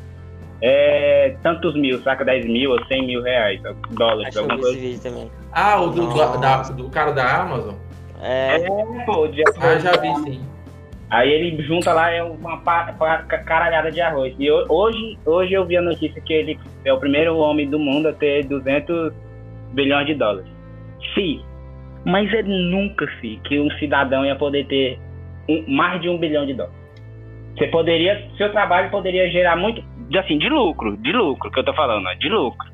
é tantos mil, saca? 10 mil ou 100 mil reais, dólares, Acho alguma coisa. vídeo também. Ah, o do, da- do cara da Amazon? É, É, pô, o Jeff Ah, já vi sim. Aí ele junta lá é uma caralhada de arroz. E ho- hoje, hoje eu vi a notícia que ele é o primeiro homem do mundo a ter 200 bilhões de dólares. Sim, mas é nunca, fi, que um cidadão ia poder ter um- mais de um bilhão de dólares. Você poderia, seu trabalho poderia gerar muito, de- assim, de lucro, de lucro, que eu tô falando, de lucro.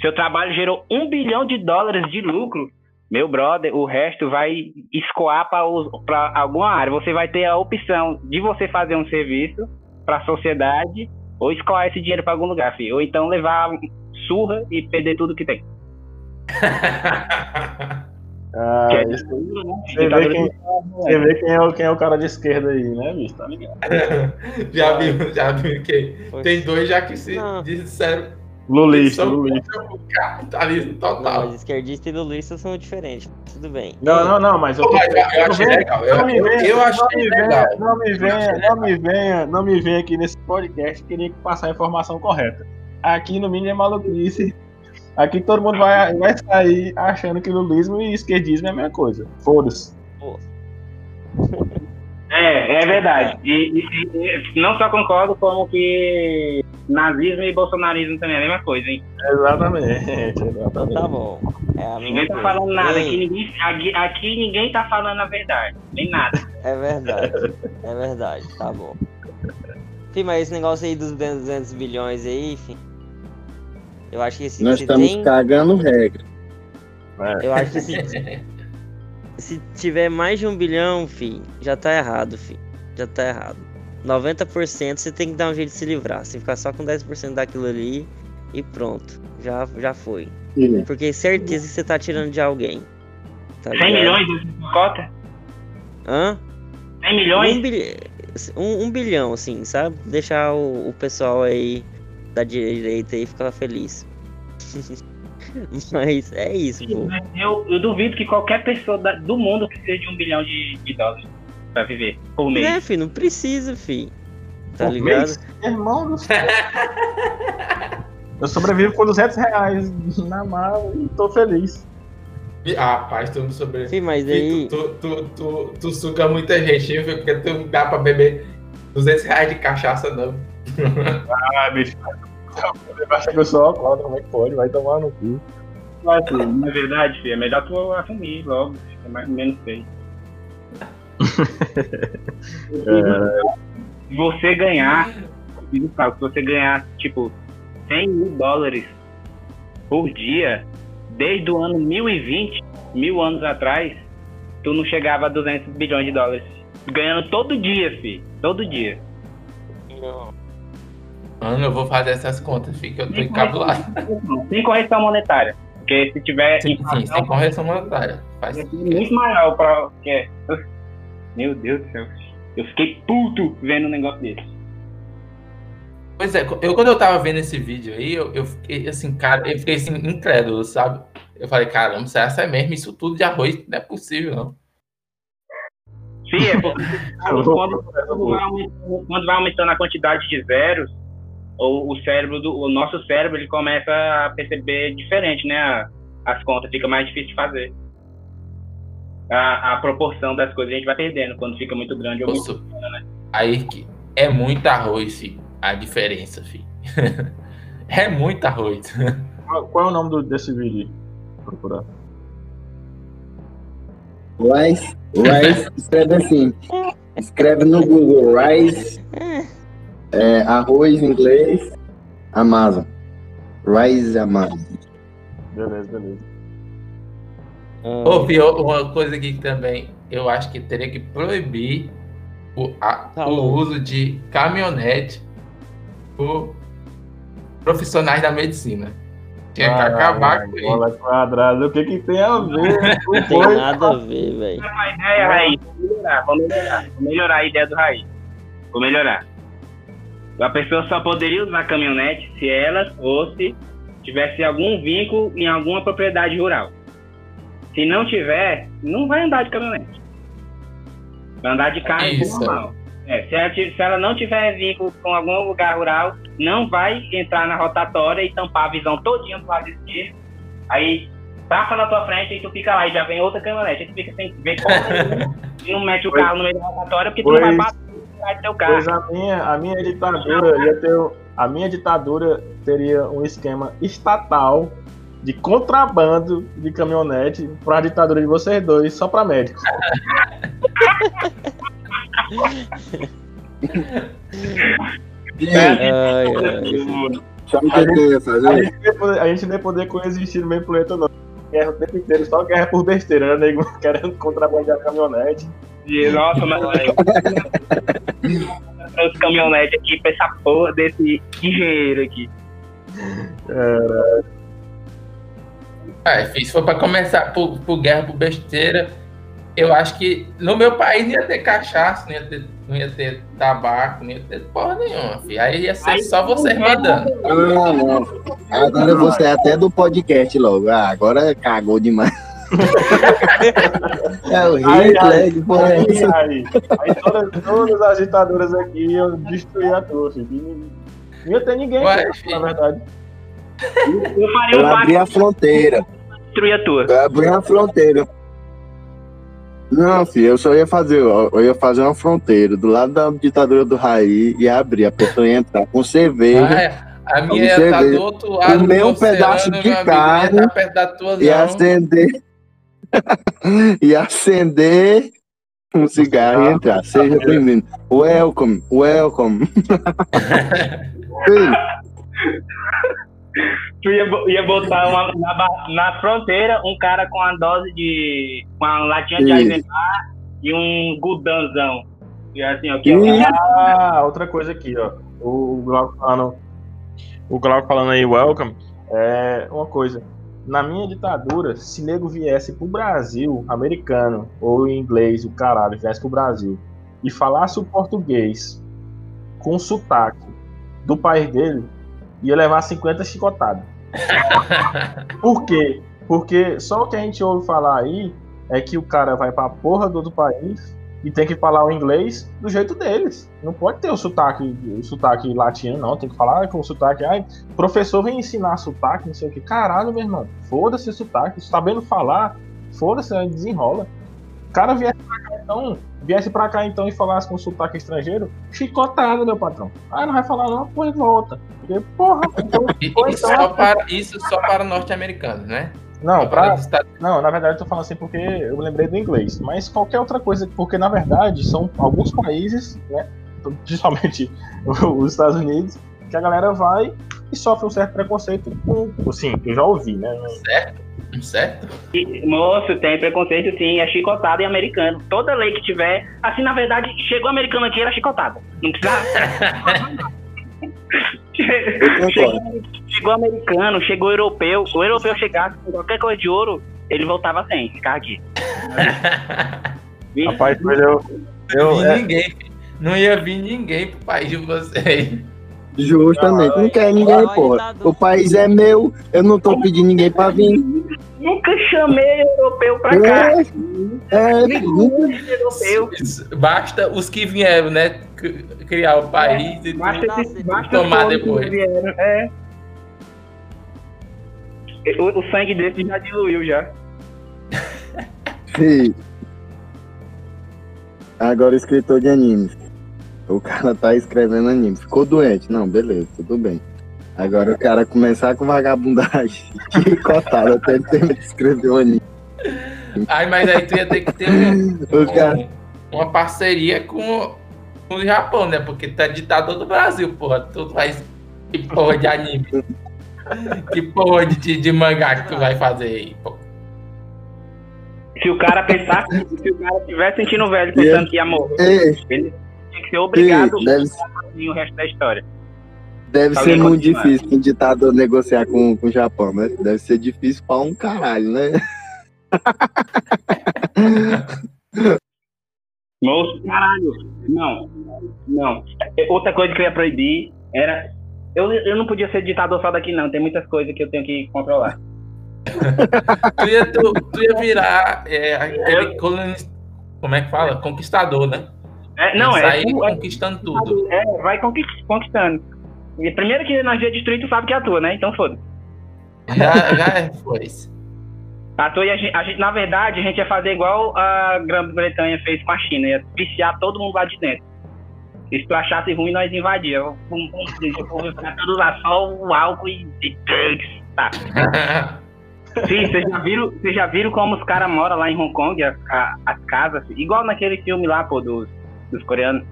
Seu trabalho gerou um bilhão de dólares de lucro, meu brother, o resto vai escoar para alguma área. Você vai ter a opção de você fazer um serviço para a sociedade ou escoar esse dinheiro para algum lugar, filho. Ou então levar surra e perder tudo que tem. Ah, Que é isso- duro, né? você, vê quem, você vê quem é, o, quem é o cara de esquerda aí, né, bicho? Tá ligado? já viu, já viu que tem dois já que se Não. disseram Lulista, lulista. capitalismo Não, total. mas esquerdista e lulista são diferentes. Tudo bem. Não, não, não, mas eu Pô, tô. mas eu, achei legal. Eu, Não eu, eu não achei me venha, legal. Não me venha, não me venha, não me venha aqui nesse podcast querer passar a informação correta. Aqui no mínimo é maluquice. Aqui todo mundo vai, vai sair achando que lulismo e esquerdismo é a mesma coisa. Foda-se. É, é verdade. E, e- e não só concordo, como que nazismo e bolsonarismo também é a mesma coisa, hein? Exatamente. Então exatamente. tá bom. É Ninguém tá falando nada, Ei, aqui ninguém, aqui, aqui ninguém tá falando a verdade, nem nada. É verdade. É verdade, tá bom. Fih, mas esse negócio aí dos 200 bilhões aí, enfim. Eu acho que se, Nós se estamos tem. cagando regra. Eu acho que se, se tiver mais de um bilhão, fi, já tá errado, fi. Já tá errado. 90% você tem que dar um jeito de se livrar. Se ficar só com 10% daquilo ali e pronto. Já, já foi. Porque certeza que você tá tirando de alguém. Tá 100 ligado? milhões de cota? Hã? 100 milhões? Um, bilhão, um, um bilhão, assim, sabe? Deixar o, o pessoal aí da direita aí ficar feliz. Mas é isso, pô. Mas Eu, eu duvido que qualquer pessoa da- do mundo precise de um bilhão de, de dólares pra viver por mês. É, fi, não precisa, fi. Tá Por ligado? mês? Irmão do céu. Eu sobrevivo com 200 reais na mala e tô feliz. Ah, rapaz, tu não sobre. Fi, mas aí. Tu, tu, tu, tu, tu suga muita gente, viu? Porque tu não dá pra beber 200 reais de cachaça, não. Ah, bicho. Basta que eu sou alcoólatra, como é que pode? Vai tomar no cu. Vai, filho. Não é verdade, filho. É melhor tu assumir logo. Fica mais, menos feio. Se você ganhar, se você ganhar, tipo, 100 mil dólares por dia, desde o ano 1020, mil anos atrás, tu não chegava a 200 bilhões de dólares. Ganhando todo dia, filho. Todo dia. Mano, eu vou fazer essas contas, fica eu tô encabulado. Sem correção monetária. Porque se tiver Sim, sim, inflação, sem correção monetária. Faz ser muito maior pra. Que... Meu Deus do céu. Eu fiquei puto vendo um negócio desse. Pois é, eu quando eu tava vendo esse vídeo aí, eu, eu fiquei assim, cara, eu fiquei assim, incrédulo, sabe? Eu falei, caramba, será que é mesmo isso tudo de arroz? Não é possível, não. Sim, é porque quando, quando- quando vai aumentando, quando vai aumentando a quantidade de zeros, o, o cérebro do o nosso cérebro ele começa a perceber diferente, né? a- as contas fica mais difícil de fazer. A, a proporção das coisas a gente vai perdendo quando fica muito grande ou muito Nossa, aí que é muito arroz, filho. A diferença, filho. é muito arroz. Qual, qual é o nome do- desse vídeo? Vou procurar. Rice, Rice, escreve assim. Escreve no Google Rice, é, arroz em inglês, Amazon. Rice Amazon. Beleza, beleza. ah, Ô, Fio, uma coisa aqui que também eu acho que teria que proibir o, a- Tá o uso de caminhonete por profissionais da medicina. Tinha que acabar com isso. Bola quadrada. O que que tem a ver? não tem nada a ver, velho. Vou melhorar, vou melhorar. Vou melhorar a ideia do Raí. Vou melhorar. A pessoa só poderia usar caminhonete se ela fosse, tivesse algum vínculo em alguma propriedade rural. Se não tiver, não vai andar de caminhonete. Vai andar de carro Isso. normal. É, se, ela, se ela não tiver vínculo com algum lugar rural, não vai entrar na rotatória e tampar a visão todinha do lado esquerdo. Aí passa na tua frente e tu fica lá e já vem outra caminhonete. Aí tu fica sem ver porra nenhuma. não mete o Pois- carro no meio da rotatória porque tu não vai Pois- bater do teu carro. Pois a minha, a minha ditadura ia ter. A minha ditadura teria um esquema estatal de contrabando de caminhonete para a ditadura de vocês dois, só para médicos. Gente, Ai, ai. A gente, ia poder, poder coexistir no meio planeta, não. Guerra o tempo inteiro, só guerra por besteira, né, nego? Querendo contrabandear caminhonete. E, Nossa, mas os caminhonetes aqui pra essa porra desse engenheiro aqui. É, se for pra começar por, por guerra, por besteira, eu acho que no meu país não ia ter cachaça, não ia ter, não ia ter tabaco, não ia ter porra nenhuma, filho. Aí ia ser Aí só vocês mandando. Ah, não. Agora você é até do podcast logo. Ah, agora cagou demais. é o Hitler, que porra Aí, aí, aí todas, todas as ditaduras aqui eu destruí a tua, filho. E Não ia ter ninguém, Ué, na filho. verdade. Eu faria Eu um abri a fronteira. pra destruir a tua. Eu abri a fronteira. Não, filho, eu só ia fazer, ó, eu ia fazer uma fronteira do lado da ditadura do Raí e abrir, a pessoa ia entrar com cerveja Ah, a minha ia estar vê, do outro lado comer um pedaço de ia carne e não. acender e acender um cigarro e entrar. Seja bem-vindo. Welcome, welcome. Filho, Tu ia, ia botar uma- na, na fronteira um cara com uma dose de. com uma latinha de Isso. Eisenbach e um gudanzão. E assim, ó, que é. Ah, outra coisa aqui, ó. O Glauco falando. O Glauco falando aí, welcome. É uma coisa. Na minha ditadura, se nego viesse pro Brasil, americano, ou em inglês, o caralho, viesse pro Brasil, e falasse o português com sotaque do país dele, ia levar 50 chicotadas. Por quê? Porque só o que a gente ouve falar aí é que o cara vai pra porra do outro país e tem que falar o inglês do jeito deles. Não pode ter o sotaque, o sotaque latino, não. Tem que falar com o sotaque. Ai, professor vem ensinar sotaque, não sei o que. Caralho, meu irmão. Foda-se o sotaque. Sabendo falar, foda-se, aí desenrola. O cara viesse pra cá então, viesse pra cá então e falasse com sotaque estrangeiro, chicotado, meu patrão. Ah, não vai falar não, pois volta. Porque, porra, então, E- Ou Isso então- só para, isso só para norte-americanos, né? não, pra, Não, na verdade eu tô falando assim porque eu lembrei do inglês. Mas qualquer outra coisa, porque na verdade são alguns países, né? Principalmente os Estados Unidos, que a galera vai e sofre um certo preconceito. Assim, eu já ouvi, né? Unidos, certo? E, Moço, tem preconceito sim, é chicotado em americano. Toda lei que tiver. Assim, na verdade, chegou americano aqui, era chicotada. Não precisa. Chegou, chegou americano, chegou europeu. O europeu chegasse com qualquer coisa de ouro, ele voltava sem ficar aqui. Rapaz, mas eu. Não eu ia é, vir ninguém, não ia vir ninguém pro país de vocês. Justamente, não quer ninguém, porra. O país é meu, eu não tô pedindo ninguém pra vir. Nunca chamei europeu pra cá. É, é, Basta os que vieram, né? Criar o país e Basta, tudo. esse- basta Tomar depois. vieram, É. O, o sangue desse já diluiu já. Sim. Agora escritor de animes. O cara tá escrevendo anime. Ficou doente. Não, beleza, tudo bem. Agora o cara começar com vagabundagem chicotada até ele terminar de escrever o anime. Ai, mas aí tu ia ter que ter um- um- uma parceria com, com o Japão, né? Porque tu é ditador do Brasil, porra. Tu faz que porra de anime. Que porra de, de, de mangá que tu vai fazer aí, pô. Se o cara pensasse, se o cara tivesse sentindo velho pensando que ia morrer, ele que ser obrigado deve, a o resto da história. deve Alguém ser muito continuar. difícil um ditador negociar com, com o Japão, né? Deve ser difícil pra um caralho, né? Moço, caralho. Não, não. É, Outra coisa que eu ia proibir era. Eu, eu não podia ser ditador só daqui, não. Tem muitas coisas que eu tenho que controlar. Tu ia, tu, tu ia virar é, aquele colonista. Como é que fala? Conquistador, né? É, não, é, Sair é, conquistando tudo. é, vai conquist- conquistando. E primeiro que nós ia destruir, tu sabe que é a tua, né? Então foda. Já, já é, foi. Patou e a gente, a gente, na verdade, a gente ia fazer igual a Grã-Bretanha fez com a China, ia viciar todo mundo lá de dentro. Se tu achasse ruim, nós invadíamos. Pum, pum, depois tudo lá, só o álcool e, e. Tá. Sim, vocês já viram, vocês já viram como os caras moram lá em Hong Kong, as, a- as casas, igual naquele filme lá, pô, dos, dos coreanos.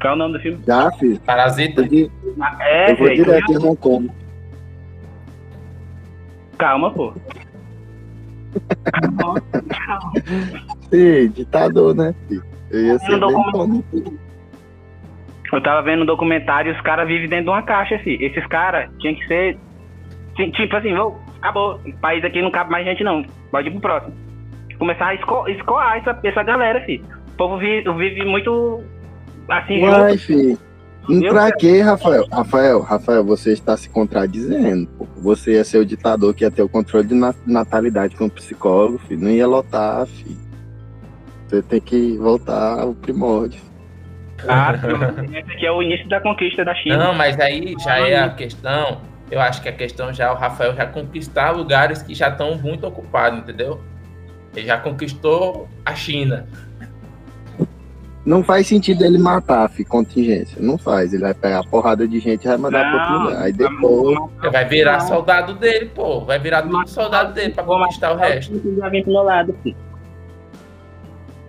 Qual é o nome do filme? Já, filho. Parasita. Eu, di- É, eu vou velho. direto em Hong Kong. Calma, pô. Calma, calma. Sim, ditador, né, filho? Eu ia ser dou bom, né, filho? Eu tava vendo um documentário e os caras vivem dentro de uma caixa, assim. Esses caras tinham que ser. ti- Tipo assim, "Ô, acabou. O país aqui não cabe mais gente, não. Pode ir pro próximo. Começar a esco escoar essa, essa galera, filho. O povo vive, vive muito. Assim, Uai, junto. filho. E pra quê, Rafael? Rafael, Rafael, você está se contradizendo. pô. Você ia ser o ditador que ia ter o controle de na- natalidade com o psicólogo, filho. Não ia lotar, filho. Você tem que voltar ao primórdio. Ah, esse aqui é o início da conquista da China. Não, mas aí já é a questão. Eu acho que a questão já é o Rafael já conquistar lugares que já estão muito ocupados, entendeu? Ele já conquistou a China. Não faz sentido ele matar, filho, contingência. Não faz. Ele vai pegar a porrada de gente e vai mandar pra outro lugar. Aí depois. Vai virar soldado dele, pô. Vai virar tudo soldado dele pra conquistar o resto. Já vem pro meu lado, filho.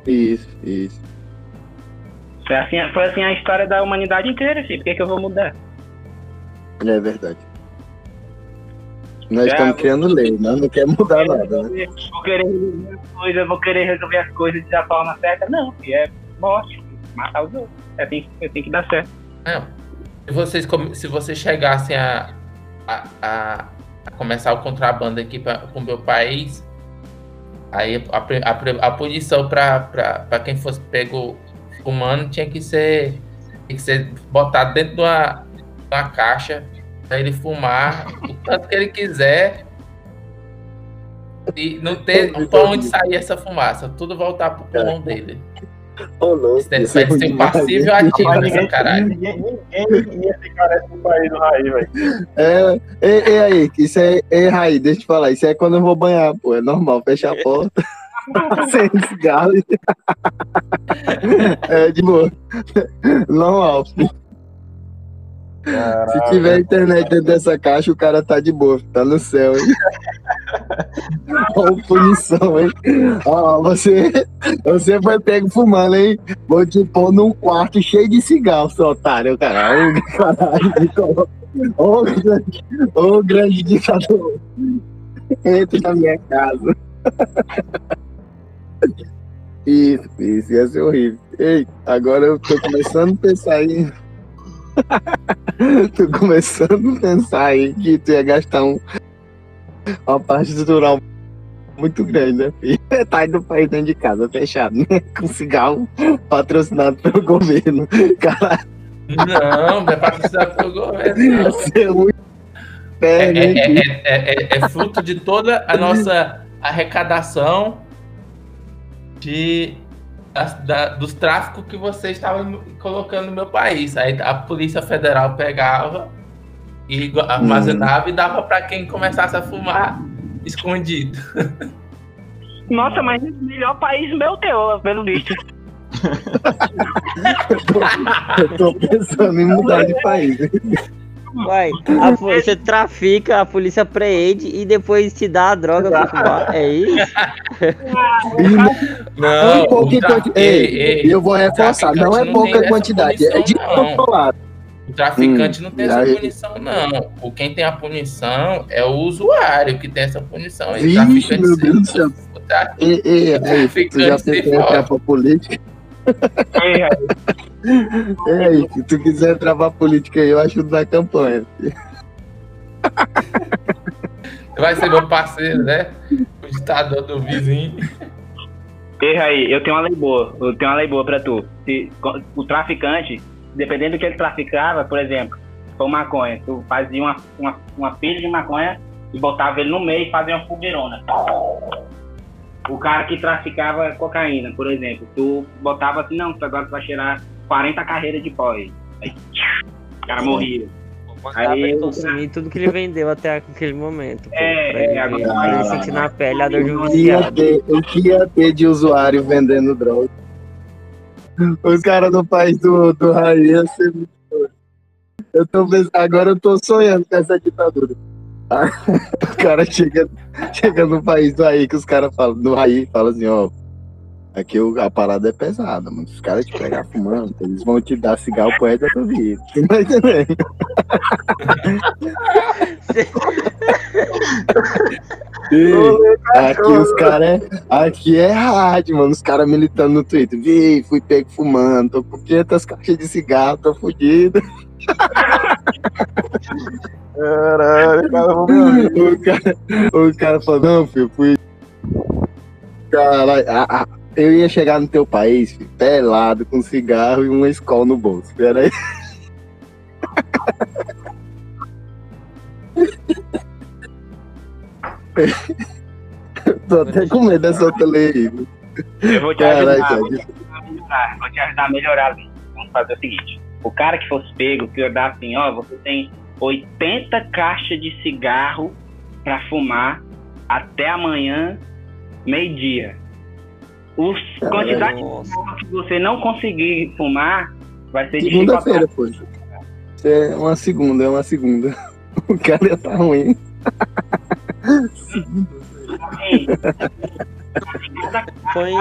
Isso, isso. Foi assim, foi assim a história da humanidade inteira, filho. Por que, que eu vou mudar? É verdade. Nós É, estamos criando lei, nós não queremos mudar nada, né? Vou querer resolver as coisas, vou querer resolver as coisas da forma certa. Não, filho, é morte, matar os outros. É, tem, que- tem que dar certo. Não. Se vocês, se vocês chegassem a, a, a- a começar o contrabando aqui para o meu país, aí a, a, a punição para quem fosse pego fumando tinha que ser, tinha que ser botado dentro de uma, de uma caixa para ele fumar o tanto que ele quiser e não ter para onde sair essa fumaça, tudo voltar pro pulmão dele. Ô, louco, Isso deve é ser passivo ativo nessa ninguém, caralho. ninguém, ninguém ia ficar nesse país do Raí, velho. É, ei, ei, aí, isso é. Ei, Raí, deixa eu te falar, isso é quando eu vou banhar, pô. É normal, fecha a porta. Sem cigarro. é, de boa. Normal. Se tiver internet dentro dessa caixa, o cara tá de boa, tá no céu, hein? Ó, punição, hein? Ó, você, você foi pego fumando, hein? Vou te pôr num quarto cheio de cigarro, seu otário, cara. Ô, caralho. Ô, grande, ô, grande ditador. Entra na minha casa. Isso, isso ia ser horrível. Ei, agora eu tô começando a pensar aí. tô começando a pensar aí que tu ia gastar um, uma parte estrutural muito grande, né, filho? Metade do país dentro de casa, fechado, né? Com cigarro patrocinado pelo governo. Caralho, Não, não é patrocinado pelo governo. é É, é- é- é- é- é fruto de toda a nossa arrecadação de, das- da- dos tráficos que você estava colocando no meu país. Aí a Polícia Federal pegava e armazenava e dava para quem começasse a fumar escondido. Nossa, mas o melhor país meu teu, pelo visto. Eu tô pensando em mudar de país. Vai, a você trafica, a polícia preende e depois te dá a droga pra fumar. É isso? Não, Não, pouca o tra- quanti- ei, Ei, eu vou reforçar, não é traficante não pouca tem essa quantidade, é punição, não. descontrolado. O traficante Hum, não tem essa aí- punição, não. O quem tem a punição é o usuário que tem essa punição. E o Vixe, traficante meu Deus do céu. o tra- Ei, ei, ei, já Traficante se pensou em entrar fala. pra política? Raí, Ei, aí, se tu quiser pra política aí, eu ajudo na campanha. Vai ser meu parceiro, né? O ditador do vizinho. ei, Raí, eu tenho uma lei boa. Eu tenho uma lei boa pra tu. Se, o traficante, dependendo do que ele traficava, por exemplo, se for maconha, tu fazia uma, uma, uma pilha de maconha e botava ele no meio e fazia uma fogueirona. O cara que traficava cocaína, por exemplo, tu botava assim, não, tu agora tu vai cheirar 40 carreiras de pó aí. Aí, o cara morria. Pra Aí ele consumir tudo que ele vendeu até aquele momento. É, é, agora- pra ele sentir na pele a dor de um O que ia viciado. ter, o que ia ter de usuário vendendo droga? Os caras do país do, do Raí ia ser muito eu tô pensando, Agora eu tô sonhando com essa ditadura. O cara chega, chega no país do Raí que os caras falam, do Raí fala assim, ó. Aqui a parada é pesada, mano. Os caras te pegar fumando, eles vão te dar cigarro pro resto da tua vida. Tá entendendo? Sim. Aqui os caras. Aqui é rádio, mano. Os caras militando no Twitter. Vi, fui pego fumando. Tô com 500 caixas de cigarro, tô fudido. Caralho, cara. O cara, o cara falou: Não, filho, fui. Caralho, a- a- eu ia chegar no teu país, filho, pelado, com cigarro e uma escola no bolso. Pera aí. Tô até com medo dessa tele aí. viu? Eu vou te Caralho, ajudar, cara. vou te ajudar a melhorar, vou te ajudar a melhorar. Vamos fazer o seguinte: o cara que fosse pego, que eu dar assim, ó, você tem 80 caixas de cigarro pra fumar até amanhã, meio-dia. Os Caralho. quantidade de cigarro que você não conseguir fumar vai ser de Segunda-feira, pô. É uma segunda, é uma segunda. O cara ia tá ruim. Cada Foi,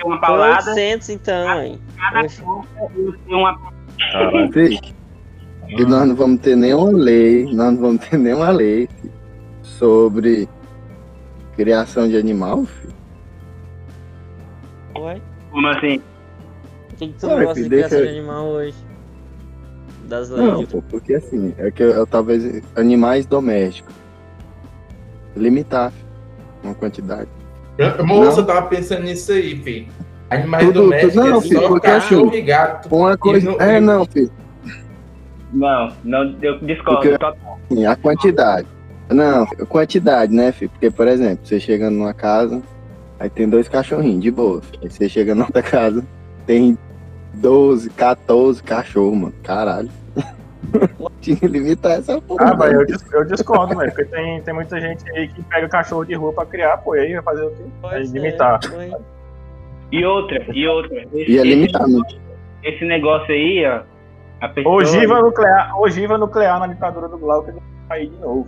foi paulada, 800 então, hein? cada caixa ia ser uma Fih, E nós não vamos ter nenhuma lei, nós não vamos ter nenhuma lei filho, sobre criação de animal, filho. Ué? Como assim? O que, que tu Ué, gosta filho, de criação deixa- de animal hoje? Das Não, leis. pô, porque assim, é que eu, eu talvez animais domésticos. Limitar filho, uma quantidade. Eu- Moça, eu tava pensando nisso aí, filho. Animais Tudo- domésticos tudo- não, é filho, só porque cachorro assim- e gato. Uma coisa. não- É, não, filho. Não, não, eu discordo. Porque- total. Sim, a quantidade. Não, a quantidade, né, filho? Porque, por exemplo, você chega numa casa, aí tem dois cachorrinhos, de boa. filho. Aí você chega na outra casa, tem 12, 14 cachorros, mano. Caralho. Tinha que limitar essa porra. Ah, mas eu, dis- eu discordo, velho. Porque tem, tem muita gente aí que pega cachorro de rua pra criar, pô, e aí vai fazer o quê? Vai é, limitar. E outra, e outra. Esse, Ia esse- limitar, né? esse negócio aí, ó. A pessoa. Ogiva nuclear, ogiva nuclear na ditadura do Glauco ele vai cair de novo.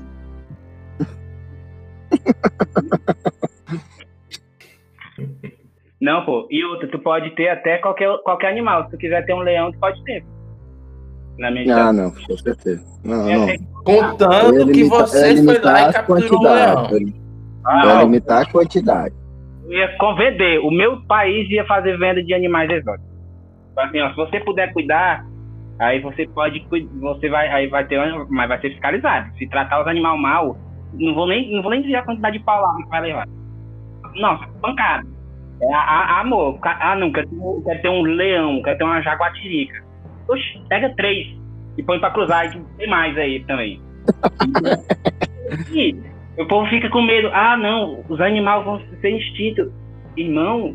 Não, pô. E outra, tu pode ter até qualquer, qualquer animal. Se tu quiser ter um leão, tu pode ter. Na minha Ah, não, com certeza. Não, É, não. é- Contando que limitar- ia você foi limitar lá e capturou um leão. Ah, limitar a quantidade. Eu ia convender. O meu país ia fazer venda de animais exóticos. Assim, ó, se você puder cuidar, aí você pode você vai aí vai ter mas vai ser fiscalizado. Se tratar os animais mal, não vou nem não vou nem dizer a quantidade de palavras que vai levar. Não, pancada. É, a, a- amor, ah não, quer ter, um- quer ter um leão, quer ter uma jaguatirica. Oxe, pega três e põe pra cruzar e tem mais aí também. e o povo fica com medo. Ah, não, os animais vão ser extintos. Irmão,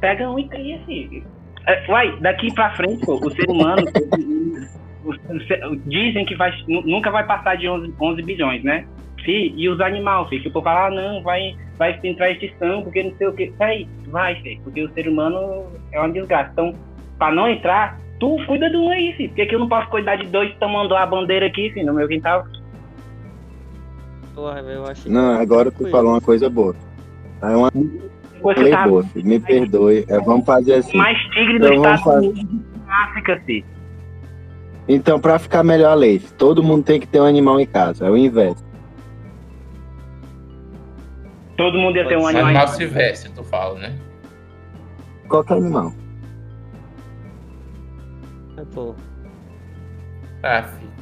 pega um e cria, assim. É, Uai, daqui pra frente, pô, o ser humano. dizem que vai, nu- nunca vai passar de 11, 11 bilhões, né? Fih, e os animais, filho, que o povo fala, ah, não, vai, vai entrar extinção, porque não sei o que. Peraí, vai, filho, porque o ser humano é uma desgraça. Então, pra não entrar, tu cuida de um aí, filho. Porque que eu não posso cuidar de dois tomando a bandeira aqui, filho, no meu quintal? Porra, eu acho Não, agora tu falou uma coisa boa. É uma Coisa lei tá boa, filho. Me perdoe. É, vamos fazer assim. mais tigre do Então vamos Estados fazer- Unidos da África, filho. Então, pra ficar melhor a lei, todo mundo tem que ter um animal em casa. É o inverso. Todo mundo ia ter um animal. Animal silvestre, tu fala, né? Qualquer animal. É, pô, Ah, filho.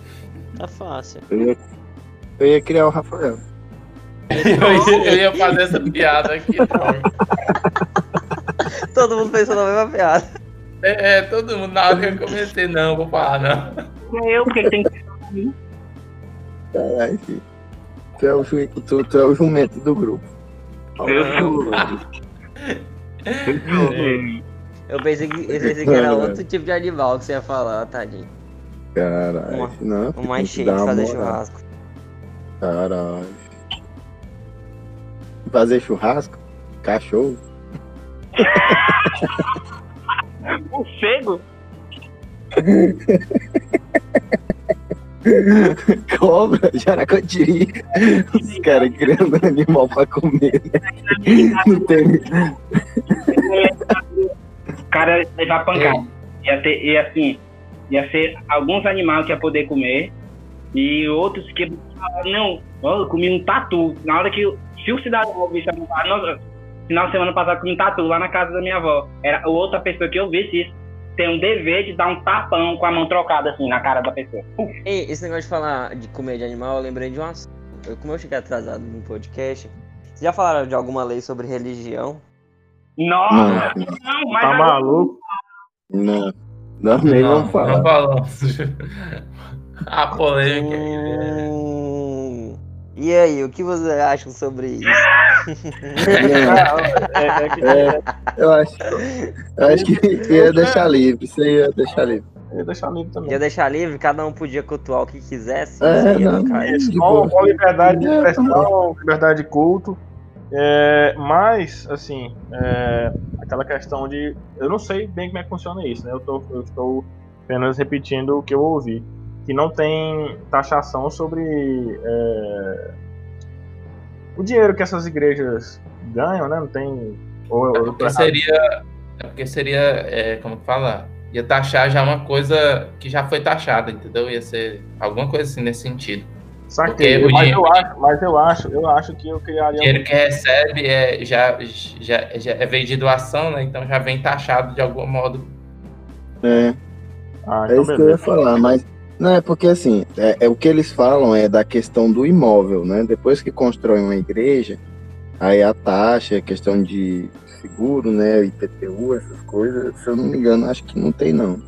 tá fácil. Eu ia, eu ia criar o Rafael. Eu ia, eu ia fazer essa piada aqui, não. Todo mundo pensou na mesma piada. É, é, todo mundo, na hora que eu comecei, não, vou falar, não. É eu, porque tem que. Caralho, filho. Tu é, o, ju- tu, tu é o jumento do grupo. Eu sou. Eu pensei que, eu pensei que era outro tipo de animal que você ia falar, tadinho. Caralho. Não, O mais cheio que de fazer moral. churrasco. Caralho. Fazer churrasco? Cachorro? Morcego? Cobra, jaracotiri. Os caras criando animal pra comer, né? Não tem. O cara ia levar pancada. Ia ter, ia assim, ia ser alguns animais que ia poder comer e outros que não, eu comi um tatu. Na hora que, se o cidadão ouvisse a nossa, final de semana passado eu comi um tatu lá na casa da minha avó. Era outra pessoa que ouvisse isso, tem um dever de dar um tapão com a mão trocada assim na cara da pessoa. Ei, esse negócio de falar de comer de animal, eu lembrei de um assunto. Eu, como eu cheguei atrasado no podcast, vocês já falaram de alguma lei sobre religião? Nossa, Não, não, mas Tá maluco? não. Nós nem vamos falar. Não falamos. A polêmica né? Hum, e aí, o que vocês acham sobre isso? É, é É, eu acho, eu acho que ia deixar livre, isso aí ia deixar livre. eu ia deixar livre também. Ia deixar livre, cada um podia cultuar o que quisesse. É, não, não Com, liberdade de É, expressão, liberdade de culto. É, mas, assim, é, aquela questão de. Eu não sei bem como é que funciona isso, né? Eu, tô, eu estou apenas repetindo o que eu ouvi. Que não tem taxação sobre é, o dinheiro que essas igrejas ganham, né? Não tem. Ou, É ou- porque seria. É porque seria. É, como que fala? Ia taxar já uma coisa que já foi taxada, entendeu? Ia ser alguma coisa assim nesse sentido. Saquei, porque o mas dinheiro- eu acho, mas eu acho, eu acho que eu O criaria. dinheiro que recebe é, já, já, já é veio de doação, né? Então já vem taxado de algum modo. É, Ah, é então isso que eu ia beleza. falar, mas não é porque assim, é, é o que eles falam é da questão do imóvel, né? Depois que constrói uma igreja, aí a taxa, a questão de seguro, né? IPTU, essas coisas, se eu não me engano, acho que não tem não.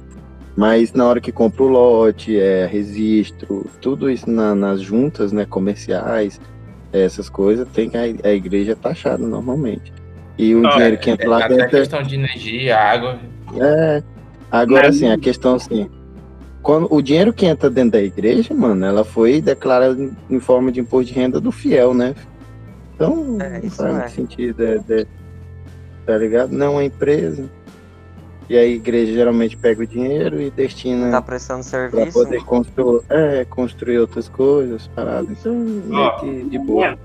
Mas na hora que compra o lote, é registro, tudo isso na- nas juntas, né, comerciais, essas coisas, tem que a, a igreja é taxada normalmente. E o Não, dinheiro é- que entra é lá até dentro é questão de energia, água. é. Agora sim, a questão assim, quando o dinheiro que entra dentro da igreja, mano, ela foi declarada em- em forma de imposto de renda do fiel, né? Então, É, não isso faz é. muito sentido, é, é- tá ligado? Não é empresa. E a igreja geralmente pega o dinheiro e destina Tá prestando pra serviço? poder construir, é, construir outras coisas, paradas. Então, meio que de boa.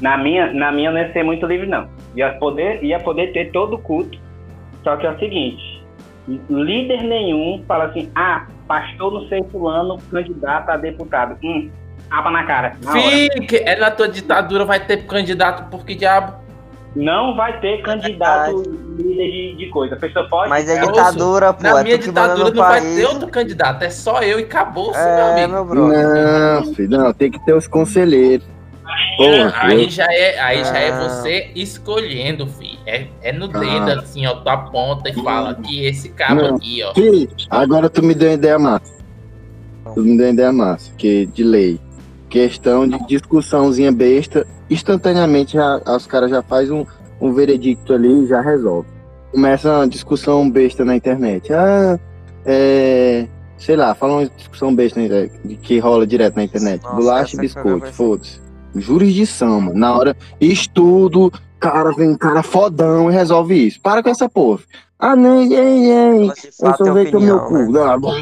Na minha, na minha não ia ser muito livre, não. Ia poder, ia poder ter todo o culto. Só que é o seguinte: líder nenhum fala assim, ah, pastor não sei fulano, candidato a deputado. Hum, tapa na cara. Na hora. Fique, é na tua ditadura, vai ter candidato por que diabo? Não vai ter candidato líder de, de coisa. A pessoa pode. Mas é ditadura, pô. Na é minha ditadura no não vai país. ter outro candidato, é só eu e acabou-se, meu É, amigo. meu. Não, filho, não, tem que ter os conselheiros. Porra, aí já é, aí já é Ah. você escolhendo, filho. É, é no Ah. dedo, assim, ó. Tu aponta e fala que esse cabo Não. aqui, ó. Fih, agora tu me deu uma ideia massa. Tu me deu uma ideia massa, que de lei. Questão de discussãozinha besta, instantaneamente já, os caras já fazem um, um veredicto ali e já resolve. Começa uma discussão besta na internet. Ah, é. Sei lá, fala uma discussão besta né, de que rola direto na internet. Nossa, Bolacha e que biscoito, foda-se. Jurisdição, mano. Na hora, estudo, cara, vem um cara fodão e resolve isso. Para com essa porra. Ah, não, ei, ei. Eu só vejo o meu cu. né? Não, bom,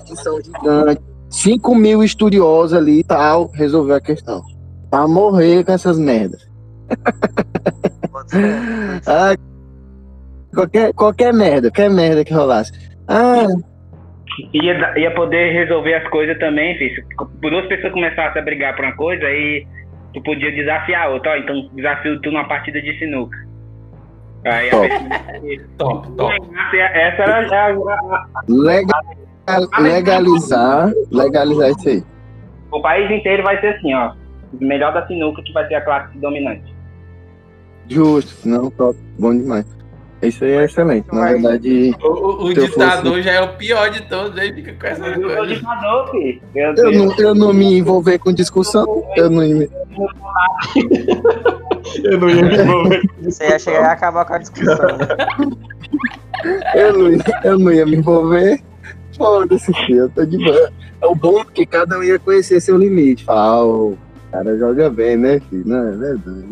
edição gigante. 5 mil estudiosos ali e tal, resolveu a questão. Pra morrer com essas merdas. Ah, qualquer, qualquer merda, qualquer merda que rolasse. Ah, Ia, ia poder resolver as coisas também, filho. Se duas pessoas começassem a brigar por uma coisa, aí tu podia desafiar a outra. Ó, então desafio tu numa partida de sinuca. Aí a Top. pessoa. Top, top. Essa era a, a- legal, legalizar, legalizar isso aí. o país inteiro vai ser assim, ó. O melhor da sinuca que vai ser a classe dominante. Justo, não, top, bom demais. Isso aí é excelente. Na verdade, O, o- ditador já é o pior de todos, aí fica com essa Eu coisa. ditador, filho. Eu não, eu não me envolver com discussão, eu não, me- Eu não ia me envolver. Você ia chegar e acabar com a discussão. né? eu não, ia- eu não ia me envolver. foda-se, filho. Eu tô de boa. É o bom que cada um ia conhecer seu limite. Falar, oh, o cara joga bem, né, filho? Não, é verdade.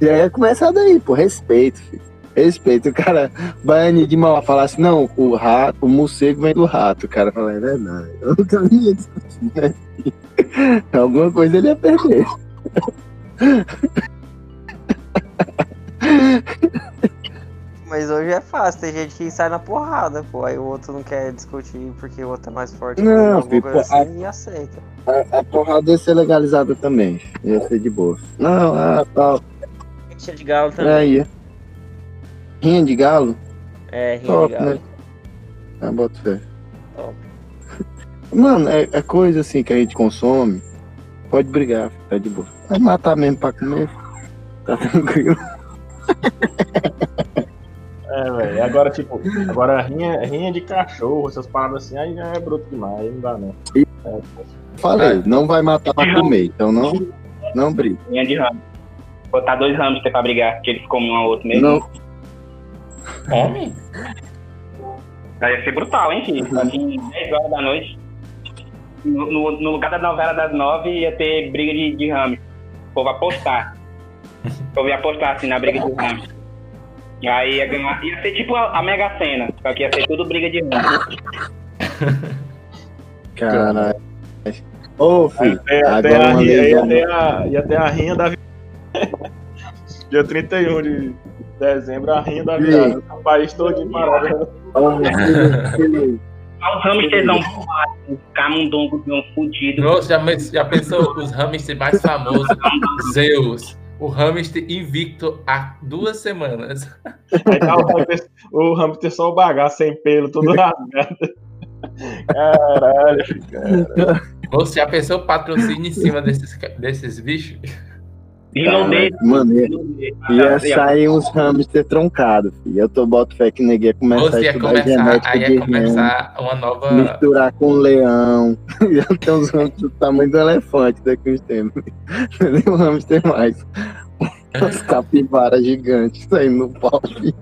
E aí ia começar daí, pô, respeito, filho. Respeito. O cara vai de mal falar assim, não, o rato, o morcego vem do rato. O cara fala, é verdade. Eu nunca discutir, né? Alguma coisa ele ia perder. Mas hoje é fácil, tem gente que sai na porrada, pô. Aí o outro não quer discutir porque o outro é mais forte. Não, alguma filho, a- assim, e aceita. A, a porrada ia ser legalizada também. Ia ser de boa. Não, ah, tal. Cheio de galo É também. aí. Rinha de galo? É, rinha Top, de galo. né? Ah, bota fé. Top. Mano, é, é coisa assim que a gente consome. Pode brigar, tá de boa. Vai matar mesmo pra comer. Tá tranquilo. É, velho. Agora, tipo, agora rinha, rinha de cachorro, essas paradas assim, aí já é bruto demais, aí não dá não. Falei, não vai matar pra comer, então não, não briga. Linha de ramo. Botar dois hamsters pra brigar, que eles comem um ao outro mesmo. Não, Homem? Aí ia ser brutal, hein, filho? Assim, 10 horas da noite. No, no- no lugar da novela das 9 ia ter briga de, de hamster. O povo apostar. O povo ia apostar assim na briga de hamster. E aí ia ganhar. Ia ser tipo a, a Mega Sena, só que ia ser tudo briga de hamster. caralho. Ô, filho, Ia ter a, uma rinha- lei ia já- ter a, ia ter a rinha da Dia 31 de dezembro, a rinha da virada. O país todo. Olha os hamsters não um camundongo de um fudido. Nossa, já, já pensou os hamsters mais famosos? Zeus. O hamster invicto há duas semanas. Aí tá o hamster, o hamster só o bagaço sem pelo, tudo rasgado. Caralho, cara. Você já pensou o patrocínio em cima desses, desses bichos? Rinodê. Mano, ia, ia sair uns hamster troncados, filho. Eu tô boto fé que ninguém ia começar a Você ia estudar começar, genética aí de ia começar uma nova. misturar com leão. Ia ter uns hamsters do tamanho do elefante daqui uns tempos. Nem um hamster mais. Umas capivaras gigantes saindo no pau, filho.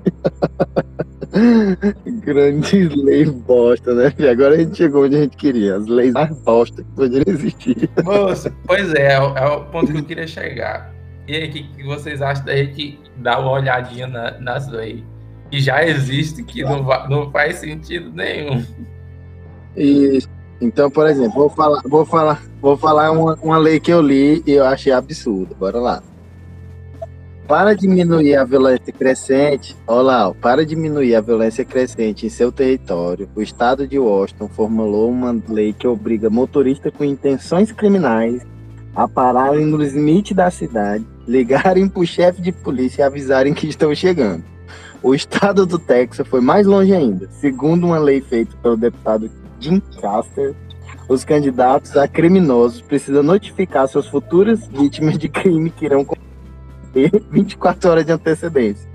Grandes leis bosta, né? filho? Agora a gente chegou onde a gente queria. As leis mais bosta que poderiam existir. Moça, pois é, é o, é o ponto que eu queria chegar. E aí, o que, que vocês acham da gente dar uma olhadinha na- nas leis que já existem, que não, não faz sentido nenhum? E, então, por exemplo, vou falar, vou falar, vou falar uma, uma lei que eu li e eu achei absurda. Bora lá. Para diminuir a violência crescente, olha lá, para diminuir a violência crescente em seu território, o estado de Washington formulou uma lei que obriga motoristas com intenções criminais a pararem no limite da cidade, ligarem para o chefe de polícia e avisarem que estão chegando. O estado do Texas foi mais longe ainda. Segundo uma lei feita pelo deputado Jim Caster, os candidatos a criminosos precisam notificar suas futuras vítimas de crime que irão cometer 24 horas de antecedência.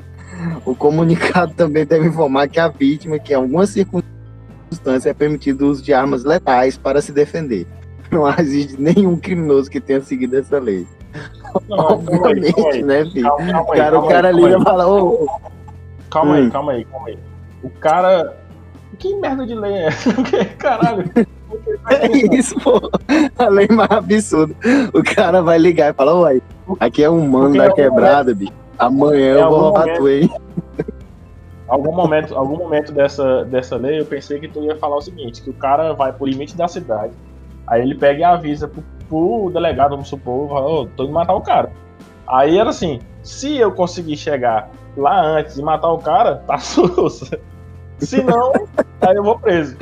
O comunicado também deve informar que a vítima, que em alguma circunstância é permitido o uso de armas letais para se defender. Não existe nenhum criminoso que tenha seguido essa lei. Não, calma aí, calma Obviamente, aí. né, filho? Calma, calma aí, Cara, o cara liga e fala, ô. Calma aí, Hum. calma aí, calma aí. O cara. Que merda de lei é essa? Caralho. É isso, pô. A lei mais absurda. O cara vai ligar e fala, uai, aqui é um mano da algum quebrada, bicho. Amanhã em eu vou roubar momento- tu, hein? algum momento, algum momento dessa, dessa lei, eu pensei que tu ia falar o seguinte, que o cara vai pro limite da cidade, aí ele pega e avisa pro, pro delegado, vamos supor, ô, tô indo matar o cara. Aí era assim, se eu conseguir chegar lá antes e matar o cara, tá sussa. Se não, aí eu vou preso.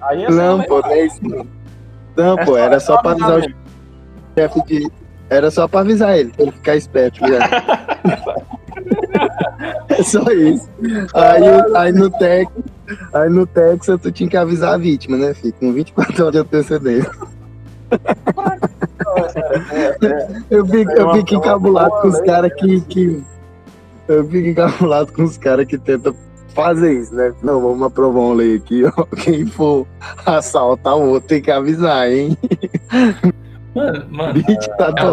Aí essa Não, pô, não é isso. não. Não, É pô, era só pra avisar o chefe de. Era só pra avisar ele, pra ele ficar esperto. Já. é só isso. Aí, aí no Tex, aí no Texas tu tinha que avisar a vítima, né, filho? Com 24 horas de antecedência. Eu fico, eu fico encabulado com os caras que, que. Eu fico encabulado com os caras que tentam fazer isso, né? Não, vamos aprovar uma lei aqui, ó. Quem for assaltar o outro tem que avisar, hein? Mano, mano. 24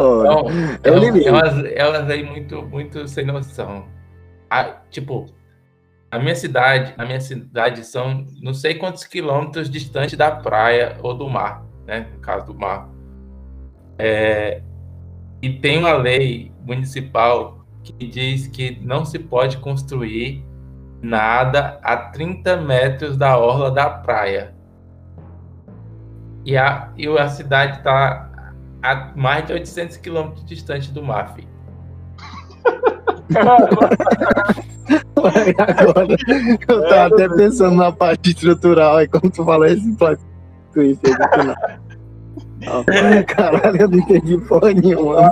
É, É é, o limite. é, é uma lei muito, muito sem noção. Ah, tipo, A minha cidade, a minha cidade são não sei quantos quilômetros distante da praia ou do mar, né? No caso do mar. É, e tem uma lei municipal que diz que não se pode construir nada a 30 metros da orla da praia. E a, e a cidade está a mais de 800 quilômetros distante do filho. Agora, eu tava até pensando na parte estrutural, aí como tu falou esse plot twist aí no final. Caralho, eu não entendi porra nenhuma.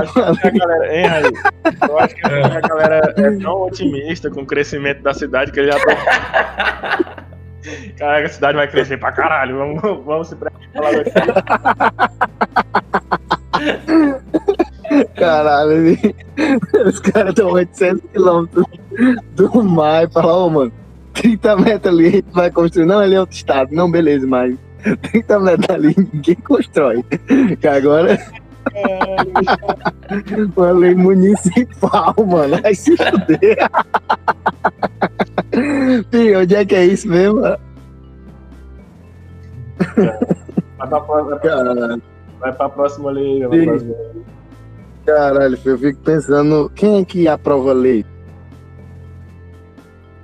Acho que a galera, hein, Raí? Eu acho que a galera é tão otimista com o crescimento da cidade que ele já tá. Caraca, a cidade vai crescer pra caralho. Vamos, vamos se preparar daqui. Caralho, os caras estão 800 quilômetros do mar e falam, ô oh, mano, 30 metros ali a gente vai construir. Não, ele é outro estado. Não, beleza, mas 30 metros ali ninguém constrói. Que agora. Uma lei municipal, mano. Vai se fuder. Sim, onde é que é isso mesmo? Vai pra próxima, Caralho. Vai pra próxima lei. Pra próxima. Caralho, eu fico pensando, quem é que aprova a lei?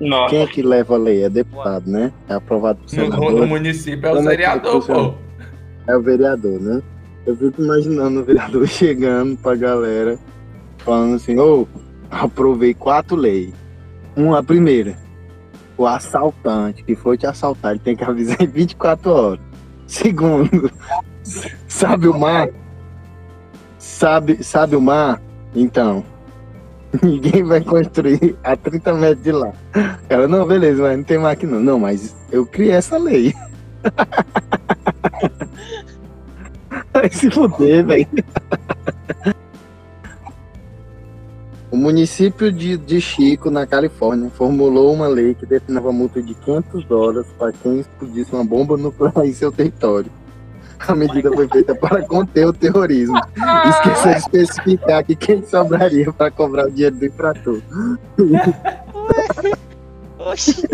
Nossa. Quem é que leva a lei? É deputado, né? É aprovado por senador. No, no município é o Como é vereador, é pô. É o vereador, né? Eu fico imaginando o vereador chegando pra galera, falando assim, ô, oh, aprovei quatro leis. Uma, a primeira, o assaltante que foi te assaltar, ele tem que avisar em 24 horas. Segundo, sabe o mar? Sabe, sabe o mar? Então, ninguém vai construir a 30 metros de lá. Ela, não, beleza, mas não tem máquina. Não, mas eu criei essa lei. Vai se fuder, velho. O município de, de Chico, na Califórnia, formulou uma lei que destinava multa de 500 dólares para quem explodisse uma bomba nuclear em seu território. A medida foi feita para conter o terrorismo. Esqueceu de especificar que quem sobraria para cobrar o dinheiro do infrator. Oxi.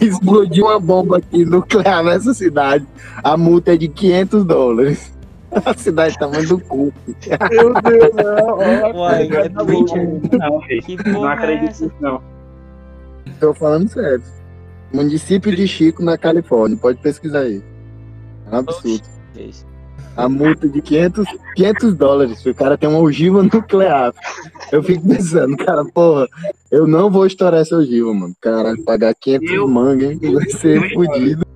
explodiu uma bomba aqui nuclear nessa cidade. A multa é de 500 dólares. A cidade tá muito cu. Meu Deus, não. Uai, é não. Não acredito nisso, não. Tô falando sério. Município de Chico, na Califórnia. Pode pesquisar aí. É um absurdo. A multa de 500, 500 dólares. O cara tem uma ogiva nuclear. Eu fico pensando, cara, porra, eu não vou estourar essa ogiva, mano. Caralho, pagar 500 eu, manga, hein? Vai ser fodido.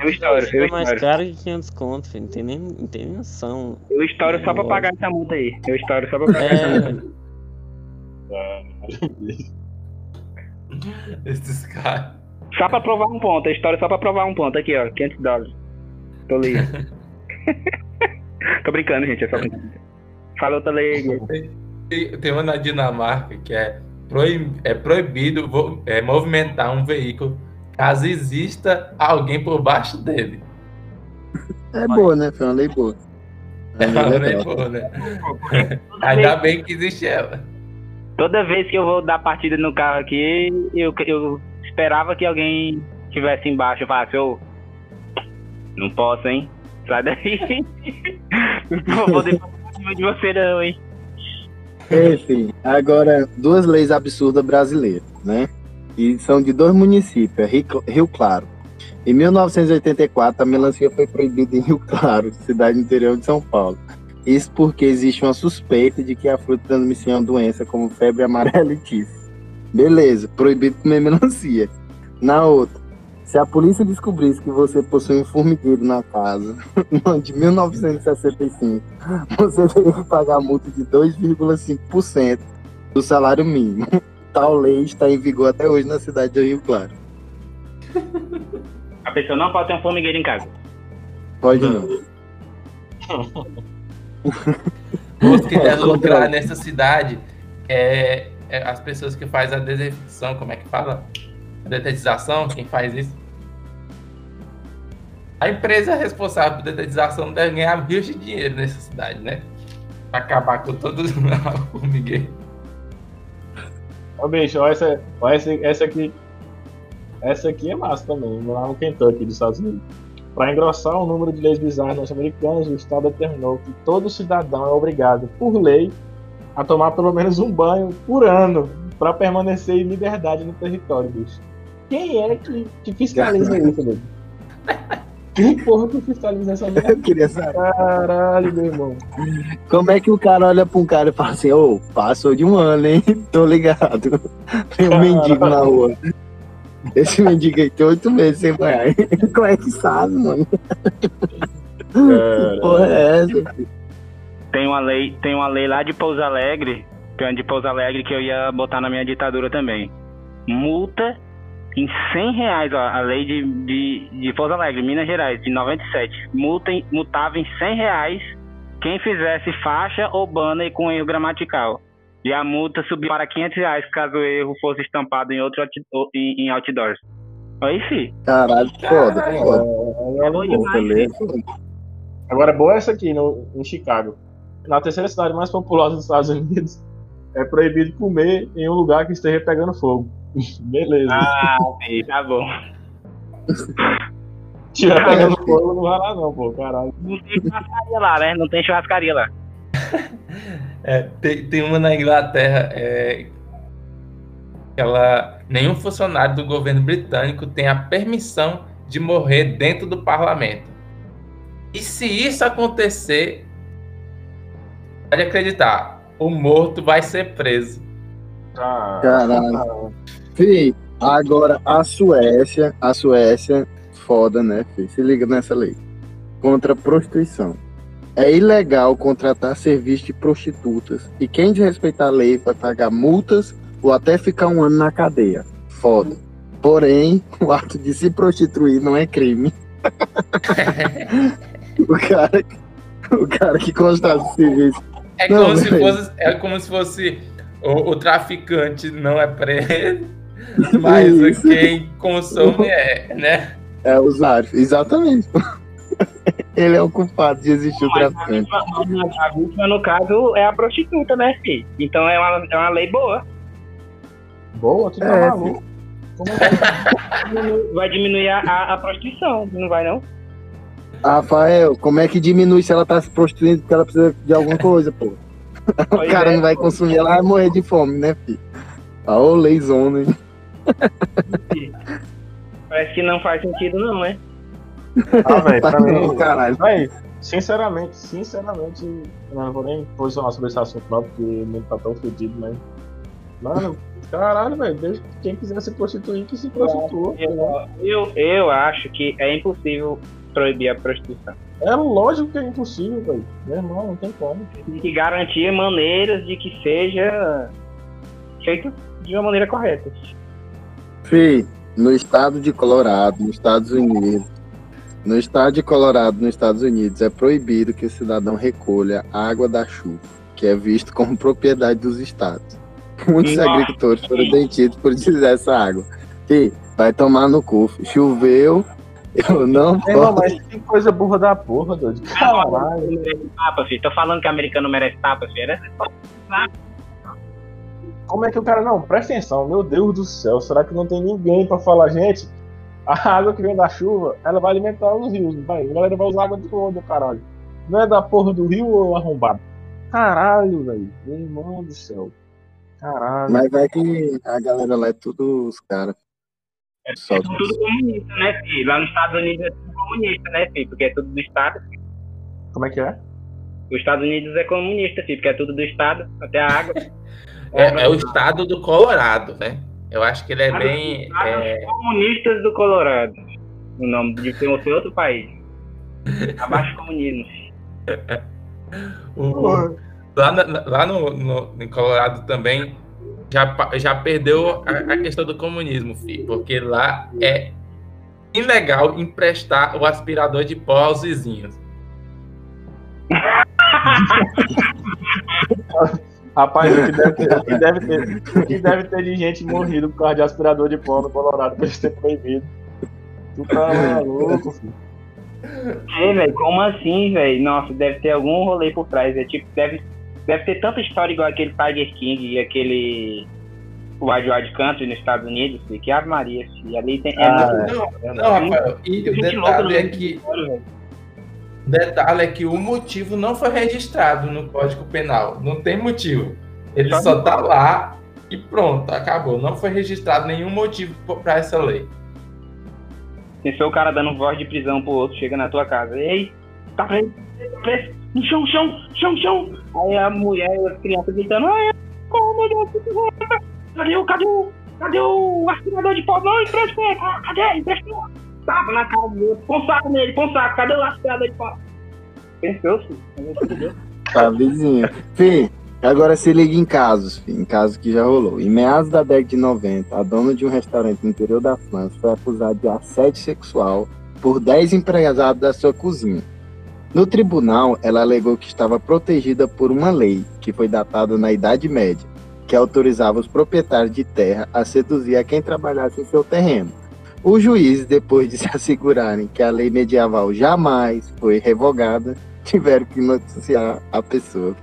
Eu estouro, eu É mais caro que 500 conto, filho. Não tem nem, não tem noção. Eu estouro só pra pagar essa multa aí. Eu estouro só pra pagar é... essa multa. Esses caras. Só pra provar um ponto, a história só pra provar um ponto. Aqui, ó, 500 dólares. Tô livre. Tô brincando, gente, é só brincando. Fala outra lei. Tem, tem uma na Dinamarca que é, proib, é proibido é, movimentar um veículo caso exista alguém por baixo dele. É boa, né? Foi uma lei boa. É uma lei boa, né? Ainda bem que existe ela. Toda vez que eu vou dar partida no carro aqui, eu, eu esperava que alguém estivesse embaixo e falasse, ô, não posso, hein? Sai daí. não vou deixar de você não, hein? Enfim, agora duas leis absurdas brasileiras, né? E são de dois municípios, é Rio Claro. Em 1984, a melancia foi proibida em Rio Claro, cidade interior de São Paulo. Isso porque existe uma suspeita de que a fruta transmite uma doença como febre amarela e tifo. Beleza, proibido comer melancia. Na outra, se a polícia descobrisse que você possui um formigueiro na casa, no ano de 1965, você teria que pagar a multa de 2,5% do salário mínimo. Tal lei está em vigor até hoje na cidade de Rio Claro. A pessoa não pode ter um formigueiro em casa. Pode não. Outro que deve lucrar nessa cidade é, as pessoas que fazem a desinfecção, como é que fala? A detetização, quem faz isso? A empresa responsável por detetização deve ganhar rios de dinheiro nessa cidade, né? Pra acabar com todos os formigueiros. Ó, bicho, ó, essa, essa, essa aqui. Essa aqui é massa também, lá no Kentucky, dos Estados Unidos. Para engrossar o número de leis bizarras norte-americanas, o Estado determinou que todo cidadão é obrigado, por lei, a tomar pelo menos um banho por ano para permanecer em liberdade no território, bicho. Quem é que, que fiscaliza isso, velho? Quem porra que fiscaliza essa merda? Eu queria saber. Caralho, meu irmão. Como é que o cara olha pra um cara e fala assim, ô, passou de um ano, hein? Tô ligado. Tem um mendigo na rua. Esse mendigo aí tem oito meses sem banhar. Como é que sabe, mano? Que porra é essa? Tem uma lei, tem uma lei lá de Pouso Alegre, que é de Pouso Alegre que eu ia botar na minha ditadura também. Multa em 100 reais, ó, a lei de, de, de Pouso Alegre, Minas Gerais, de 97. Multa, em- multava em 100 reais quem fizesse faixa ou banner com erro gramatical. E a multa subiu para 500 reais caso o erro fosse estampado em outro out- ou- em, em outdoors. Aí sim. Caralho, foda, Caralho. foda. Agora, Bom boa. demais. Beleza. Agora, boa essa aqui, no, em Chicago. Na terceira cidade mais populosa dos Estados Unidos, é proibido comer em um lugar que esteja pegando fogo. Beleza. Ah, sim, tá bom. Se estiver pegando fogo, não vai lá não, pô, caralho. Não tem churrascaria lá, né? Não tem churrascaria lá. É, tem, tem uma na Inglaterra, é, que ela, nenhum funcionário do governo britânico tem a permissão de morrer dentro do parlamento. E se isso acontecer, pode acreditar, o morto vai ser preso. Ah, Caralho. Fih, agora a Suécia, a Suécia, foda, né, Fih? Se liga nessa lei. Contra a prostituição. É ilegal contratar serviço de prostitutas. E quem desrespeitar a lei vai pagar multas ou até ficar um ano na cadeia. Foda. Porém, o ato de se prostituir não é crime. o cara, o cara que contrata serviço. É Não, como, se velho. fosse, é como se fosse o, o traficante não é preso, mas Isso. quem consome é, né? É usuário. Exatamente. Ele é o culpado de existir o traficante. A vítima, no caso, é a prostituta, né, filho? Então é uma, é uma lei boa. boa, tu tá É, maluco. Como é? Vai diminuir a, a, a prostituição, não vai não? Rafael, como é que diminui se ela tá se prostituindo porque ela precisa de alguma coisa, pô? O Pois cara é. não vai consumir, ela vai morrer de fome, né, filho? Ah, ô, leizona, hein? Parece que não faz sentido não, né? Ah, velho, pra mim. Caralho. Véi, sinceramente, sinceramente, eu não vou nem posicionar sobre esse assunto não, porque o mundo tá tão fodido, mas. Mano, caralho, velho, quem quiser se prostituir, que se prostitua. ligado? Eu, eu acho que é impossível proibir a prostituição. É lógico que é impossível, velho. Meu irmão, não tem como. Tem que garantir maneiras de que seja feito de uma maneira correta. Fih, no estado de Colorado, nos Estados Unidos, no estado de Colorado, nos Estados Unidos, é proibido que o cidadão recolha água da chuva, que é visto como propriedade dos estados. Muitos Nossa. agricultores foram detidos por utilizar essa água. Fih, vai tomar no cu. Choveu, eu não Meu irmão, posso. mas que coisa burra da porra, doido. Caralho. Tapa, filho. Tô falando que americano merece tapa, filho. né? Como é que o cara. Não, presta atenção, meu Deus do céu. Será que não tem ninguém pra falar, gente? A água que vem da chuva, ela vai alimentar os rios, não vai? A galera vai usar água de onde, caralho? Não é da porra do rio ou arrombado? Caralho, velho. Meu irmão do céu. Caralho. Mas vai que a galera lá é tudo os caras. Só É tudo comunista, né, filho? Lá nos Estados Unidos é tudo comunista, né, filho? Porque é tudo do Estado. Como é que é? Os Estados Unidos é comunista, filho, porque é tudo do Estado, até a água. É, é o estado do Colorado, né? Eu acho que ele é Estado- bem. É, Comunistas do Colorado. O nome de ter outro país. Abaixo comunismo. o- lá na- lá no, no, em Colorado também já, já perdeu a, a questão do comunismo, filho, porque lá é ilegal emprestar o aspirador de pó aos vizinhos. Rapaz, o que deve ter, o que deve ter, o que deve ter de gente morrido por causa de aspirador de pó no Colorado pra isso ter proibido. Tu tá maluco, filho. Ei, velho, como assim, velho? Nossa, deve ter algum rolê por trás. É tipo, deve, deve ter tanta história igual aquele Tiger King e aquele. o Wide Wide Country nos Estados Unidos, filho, que Ave Maria, filho, ali tem... Ah, é muito, Não, não, Rafael, e o detalhe é que detalhe é que o motivo não foi registrado no Código Penal. Não tem motivo. Ele Só só não tá lá e pronto, acabou. Não foi registrado nenhum motivo para essa lei. Pensou o cara dando voz de prisão pro outro, chega na tua casa. Ei, tá preso, tá preso, no chão, chão, chão, chão. Aí a mulher e as crianças gritando, ai, oh meu Deus, cadê o, cadê o, cadê o aspirador de pó? Não, empresta, ah, cadê? Empresta. Tava na do outro, põe um saco nele, põe um saco, cadê o aspirador de pó? Pensou, filho? Tá, vizinho. Agora se liga em casos, em casos que já rolou. Em meados da década de 90, a dona de um restaurante no interior da França foi acusada de assédio sexual por 10 empregados da sua cozinha. No tribunal, ela alegou que estava protegida por uma lei que foi datada na Idade Média, que autorizava os proprietários de terra a seduzir a quem trabalhasse em seu terreno. Os juízes, depois de se assegurarem que a lei medieval jamais foi revogada, tiveram que noticiar a pessoa.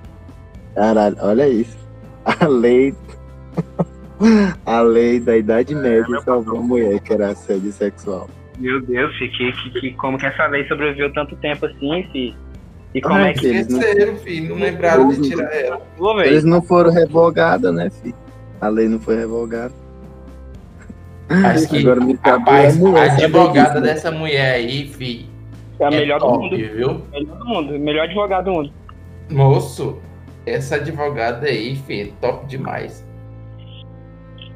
Caralho, olha isso. A lei. A lei da Idade Média salvou a mulher que era assédio sexual. Meu Deus, filho, que, que, que- como que essa lei sobreviveu tanto tempo assim, filho? E como Ah, é que Eles não- Esqueceram, filho. Não lembraram de tirar ela. Eles não foram revogados, né, filho? A lei não foi revogada. Acho que, Agora me rapaz, a advogada né? dessa mulher aí, filho, É a melhor do top, mundo. viu? Melhor do mundo. Melhor advogado do mundo. Moço, essa advogada aí, filho, top demais.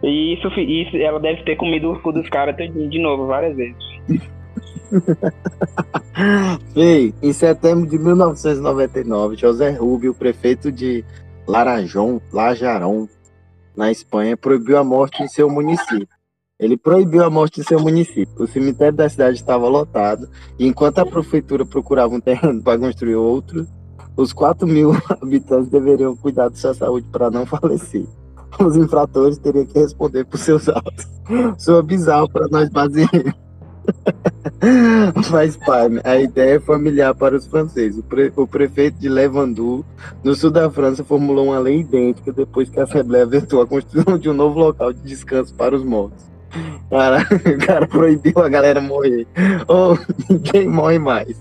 E isso, isso ela deve ter comido o cu dos caras de novo, várias vezes. Ei, em setembro de 1999, José Rubio, prefeito de Laranjón, Lajarón, na Espanha, proibiu a morte em seu município. Ele proibiu a morte em seu município. O cemitério da cidade estava lotado, e enquanto a prefeitura procurava um terreno para construir outro, os 4 mil habitantes deveriam cuidar de sua saúde para não falecer. Os infratores teriam que responder por seus atos. Soa bizarro para nós brasileiros. Mas, pai, a ideia é familiar para os franceses. O, pre- o prefeito de Levandu, no sul da França, formulou uma lei idêntica depois que a Assembleia vetou a construção de um novo local de descanso para os mortos. Cara, o cara proibiu a galera morrer. Ou ninguém morre mais.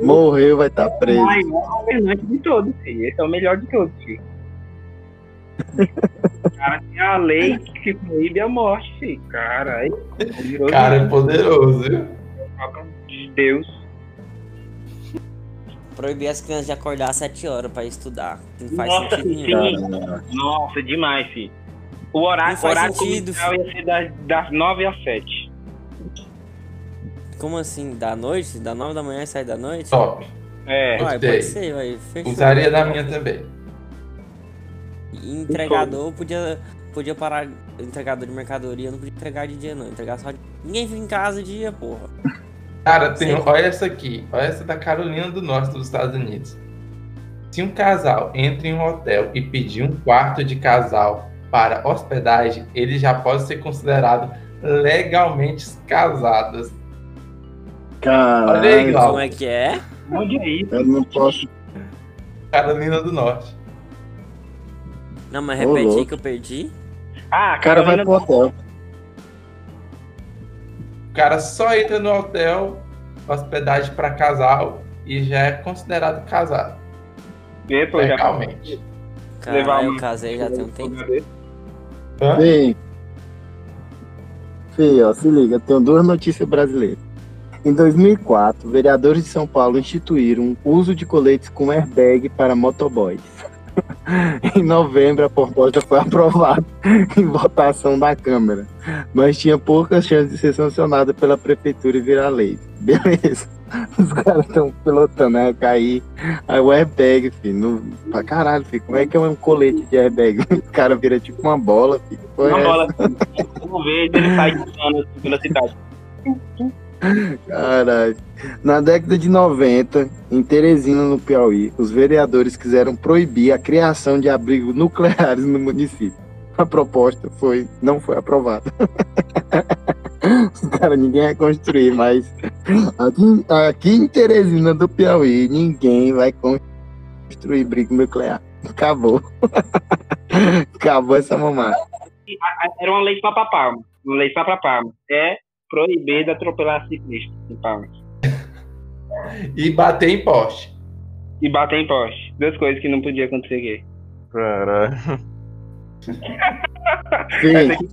Morreu, vai estar preso. Ai, é o governante de todos, filho. Esse é o melhor de todos, filho. O cara tem a lei que proíbe a morte, filho. Cara, é poderoso Cara, é poderoso, viu? de Deus. Proibir as crianças de acordar às 7 horas pra estudar. Não faz Nossa, sentido sim. nenhum. Cara, Nossa, demais, filho. O horário, horário sentido, comercial ia ser das, das 9 às 7. Como assim? Da noite? Da 9 da manhã e sai da noite? Top. É. Uai, Gostei. pode ser, vai. Fechou. Usaria da minha também. E entregador podia, podia parar. Entregador de mercadoria não podia entregar de dia, não. Entregar só de. Ninguém fica em casa de dia, porra. Cara, tem, olha essa aqui. Olha essa da Carolina do Norte dos Estados Unidos. Se um casal entra em um hotel e pedir um quarto de casal para hospedagem, ele já pode ser considerado legalmente casados. Olha aí, Caralho, Glauco. Como é que é? Onde é isso? eu não posso. Carolina do Norte. Não, mas repeti louco. que eu perdi. Ah, O cara vai pro hotel. O cara só entra no hotel, hospedagem para casal, e já é considerado casado. Já Legalmente. Levar Caralho, um- eu casei já tem um tempo. Hã? Fih, se liga, tenho duas notícias brasileiras. Em 2004, vereadores de São Paulo instituíram o uso de coletes com airbag para motoboys. em novembro, a proposta foi aprovada em votação da Câmara, mas tinha poucas chances de ser sancionada pela Prefeitura e virar lei. Beleza. Os caras estão pilotando, né? Cair. Aí o airbag, filho. No... Pra caralho, filho. Como é que é um colete de airbag? O cara vira tipo uma bola, filho. Uma essa? bola uma vez ele sai gritando assim pela cidade. Caralho. Na década de 90, em Teresina, no Piauí, os vereadores quiseram proibir a criação de abrigos nucleares no município. A proposta foi, não foi aprovada. Cara, ninguém vai construir, mas aqui, aqui em Teresina do Piauí, ninguém vai construir abrigo nuclear. Acabou. Acabou essa mamada. era uma lei só pra Palma. Uma lei só pra Palma. É proibido atropelar ciclista em Palma. E bater em poste. E bater em poste. Duas coisas que não podia acontecer aqui. Caralho. Sim.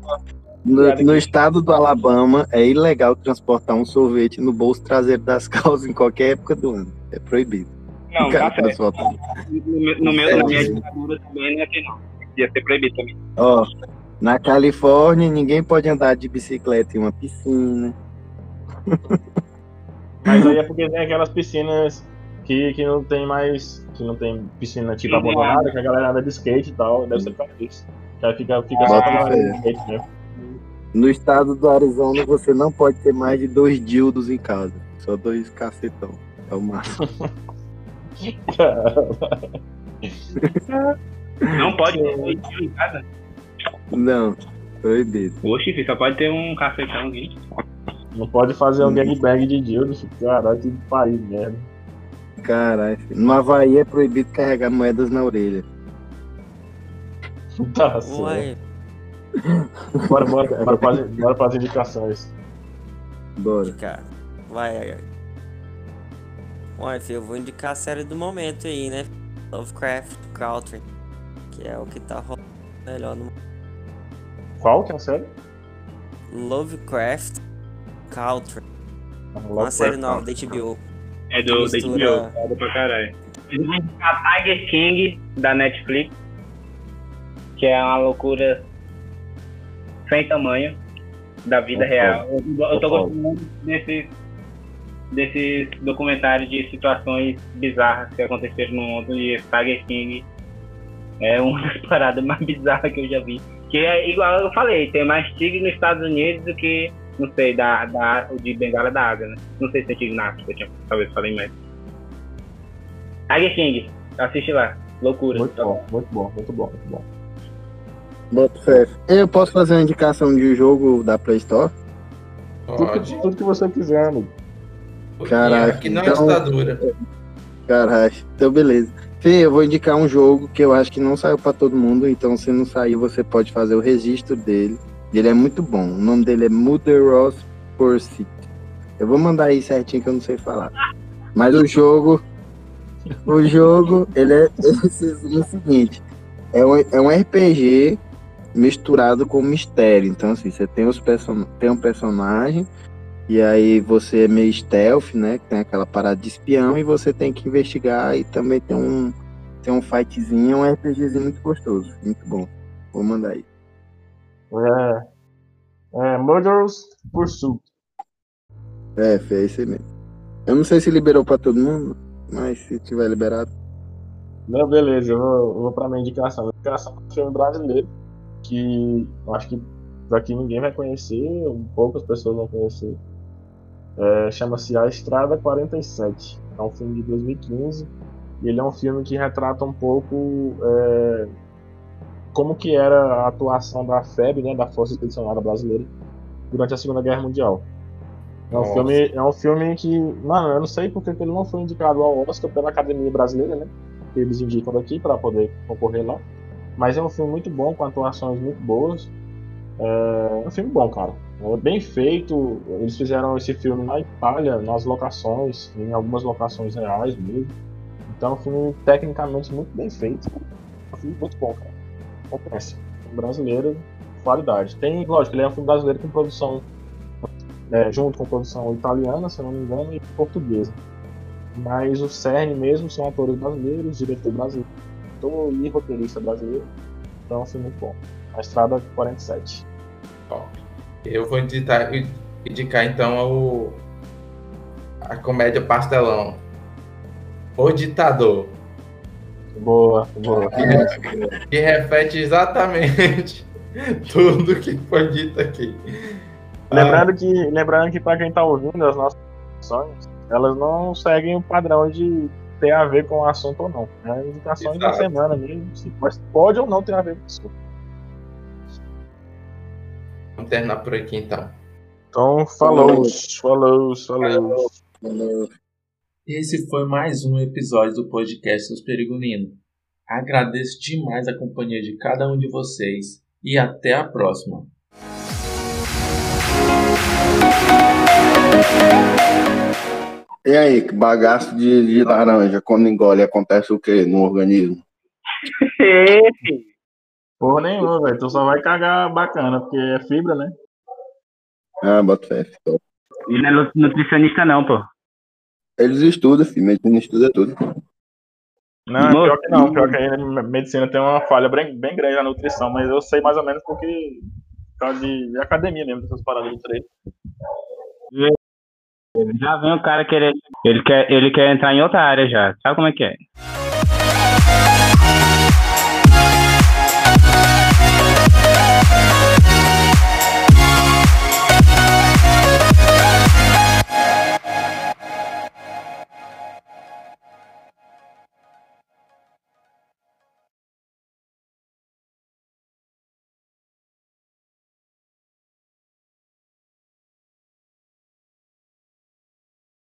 No, no estado do Alabama, é ilegal transportar um sorvete no bolso traseiro das calças em qualquer época do ano. É proibido. Não, Cara, tá certo. No, meu- no meu, na minha ditadura também não é não. Ia ser proibido também. Ó, na Califórnia, ninguém pode andar de bicicleta em uma piscina. Mas aí é porque tem aquelas piscinas que, que não tem mais. Que não tem piscina tipo abandonada, que a galera anda de skate e tal. Deve ser por causa disso. Que aí fica, fica só pra de skate mesmo. No estado do Arizona, você não pode ter mais de dois dildos em casa. Só dois cacetão. É o máximo. Não pode ter dois tios em casa. Não, proibido. Oxe, filho, só pode ter um cafetão aqui. Não pode fazer um Hum. gangbang de dildo. Caralho, que país merda. Caralho. filho. No Havaí é proibido carregar moedas na orelha. Tá. Uai, Bora, bora, bora, fazer, bora fazer indicações. Bora. cara. Vai. Uai, filho, eu vou indicar a série do momento aí, né? Lovecraft Country. Que é o que tá rolando melhor no Qual que é a série? Lovecraft Country. Ah, Uma série nova da. HBO. É do da HBO. Foda pra caralho. Indicar Tiger King da Netflix. Que é uma loucura sem tamanho da vida real. Eu, eu tô gostando muito desses desses documentários de situações bizarras que aconteceram no mundo e Tiger King é uma das paradas mais bizarras que eu já vi. Que é igual eu falei, tem mais tigre nos Estados Unidos do que, não sei, da, da, o de Bengala da Ásia, né? Não sei se tem tigre na África, tinha- talvez falei mais. Tiger King, assiste lá. Loucura. Muito bom, muito bom, muito bom, muito bom. Fé. Eu posso fazer uma indicação de um jogo da Play Store? Tudo Pode. que, tudo que você quiser, amigo. Caralho, Aqui não é então- ditadura. Caralho, então beleza. Fê, eu vou indicar um jogo que eu acho que não saiu pra todo mundo, então se não sair, você pode fazer o registro dele. Ele é muito bom. O nome dele é Murderous Pursuit. Eu vou mandar aí certinho que eu não sei falar. Mas o jogo. O jogo, ele é esse- o seguinte: é um, é um RPG misturado com mistério. Então, assim, você tem, os person tem um personagem, e aí você é meio stealth, né? que Tem aquela parada de espião, e você tem que investigar, e também tem um, tem um fightzinho, um RPGzinho muito gostoso, muito bom. Vou mandar aí. É, é Murderous Pursuit. É, é esse aí mesmo. Eu não sei se liberou pra todo mundo, mas se tiver liberado. Não, beleza, eu vou, eu vou pra minha indicação. Minha indicação é um filme brasileiro que eu acho que daqui ninguém vai conhecer, ou poucas pessoas vão conhecer. É, Chama-se A Estrada 47. É um filme de 2015 e ele é um filme que retrata um pouco é, como que era a atuação da FEB, né, da Força Expedicionária Brasileira, durante a Segunda Guerra Mundial. É um, Nossa. filme, é um filme que, mano, eu não sei porque que ele não foi indicado ao Oscar pela Academia Brasileira, né? Que eles indicam daqui para poder concorrer lá. Mas é um filme muito bom, com atuações muito boas. É um filme bom, cara. É bem feito. Eles fizeram esse filme na Itália, nas locações, em algumas locações reais mesmo. Então é um filme tecnicamente muito bem feito. Um filme muito bom, cara. Compensa. Filme brasileiro, qualidade. Tem, lógico, ele é um filme brasileiro com produção é, junto com produção italiana, se não me engano, e portuguesa. Mas o cerne mesmo são atores brasileiros, diretor brasileiro e roteirista brasileiro. Então é um filme muito bom. A Estrada 47. Ó, Eu vou indicar, indicar então o, a comédia Pastelão. O Ditador. Boa, boa. Que repete exatamente tudo que foi dito aqui. Lembrando que, lembrando que para quem tá ouvindo as nossas discussões, elas não seguem o padrão de ter a ver com o assunto ou não. É indicações da semana mesmo. Se pode, pode ou não ter a ver com o assunto. Vamos terminar por aqui então. Então, falou, falou, falou. Esse foi mais um episódio do podcast Dos Perigoninos. Agradeço demais a companhia de cada um de vocês e até a próxima. E aí, que bagaço de, de laranja, quando engole, acontece o que no organismo? Porra nenhuma, velho. Tu só vai cagar bacana, porque é fibra, né? Ah, bota fé. top. E não é nu- nutricionista, não, pô. Eles estudam, filho. Medicina estuda tudo. Não, pior que não. Pior que a medicina tem uma falha bem, bem grande na nutrição, mas eu sei mais ou menos porque. Por causa de, de academia mesmo, dessas paradas de treino. Já vem o cara querer. Ele quer, ele quer entrar em outra área já. Sabe como é que é?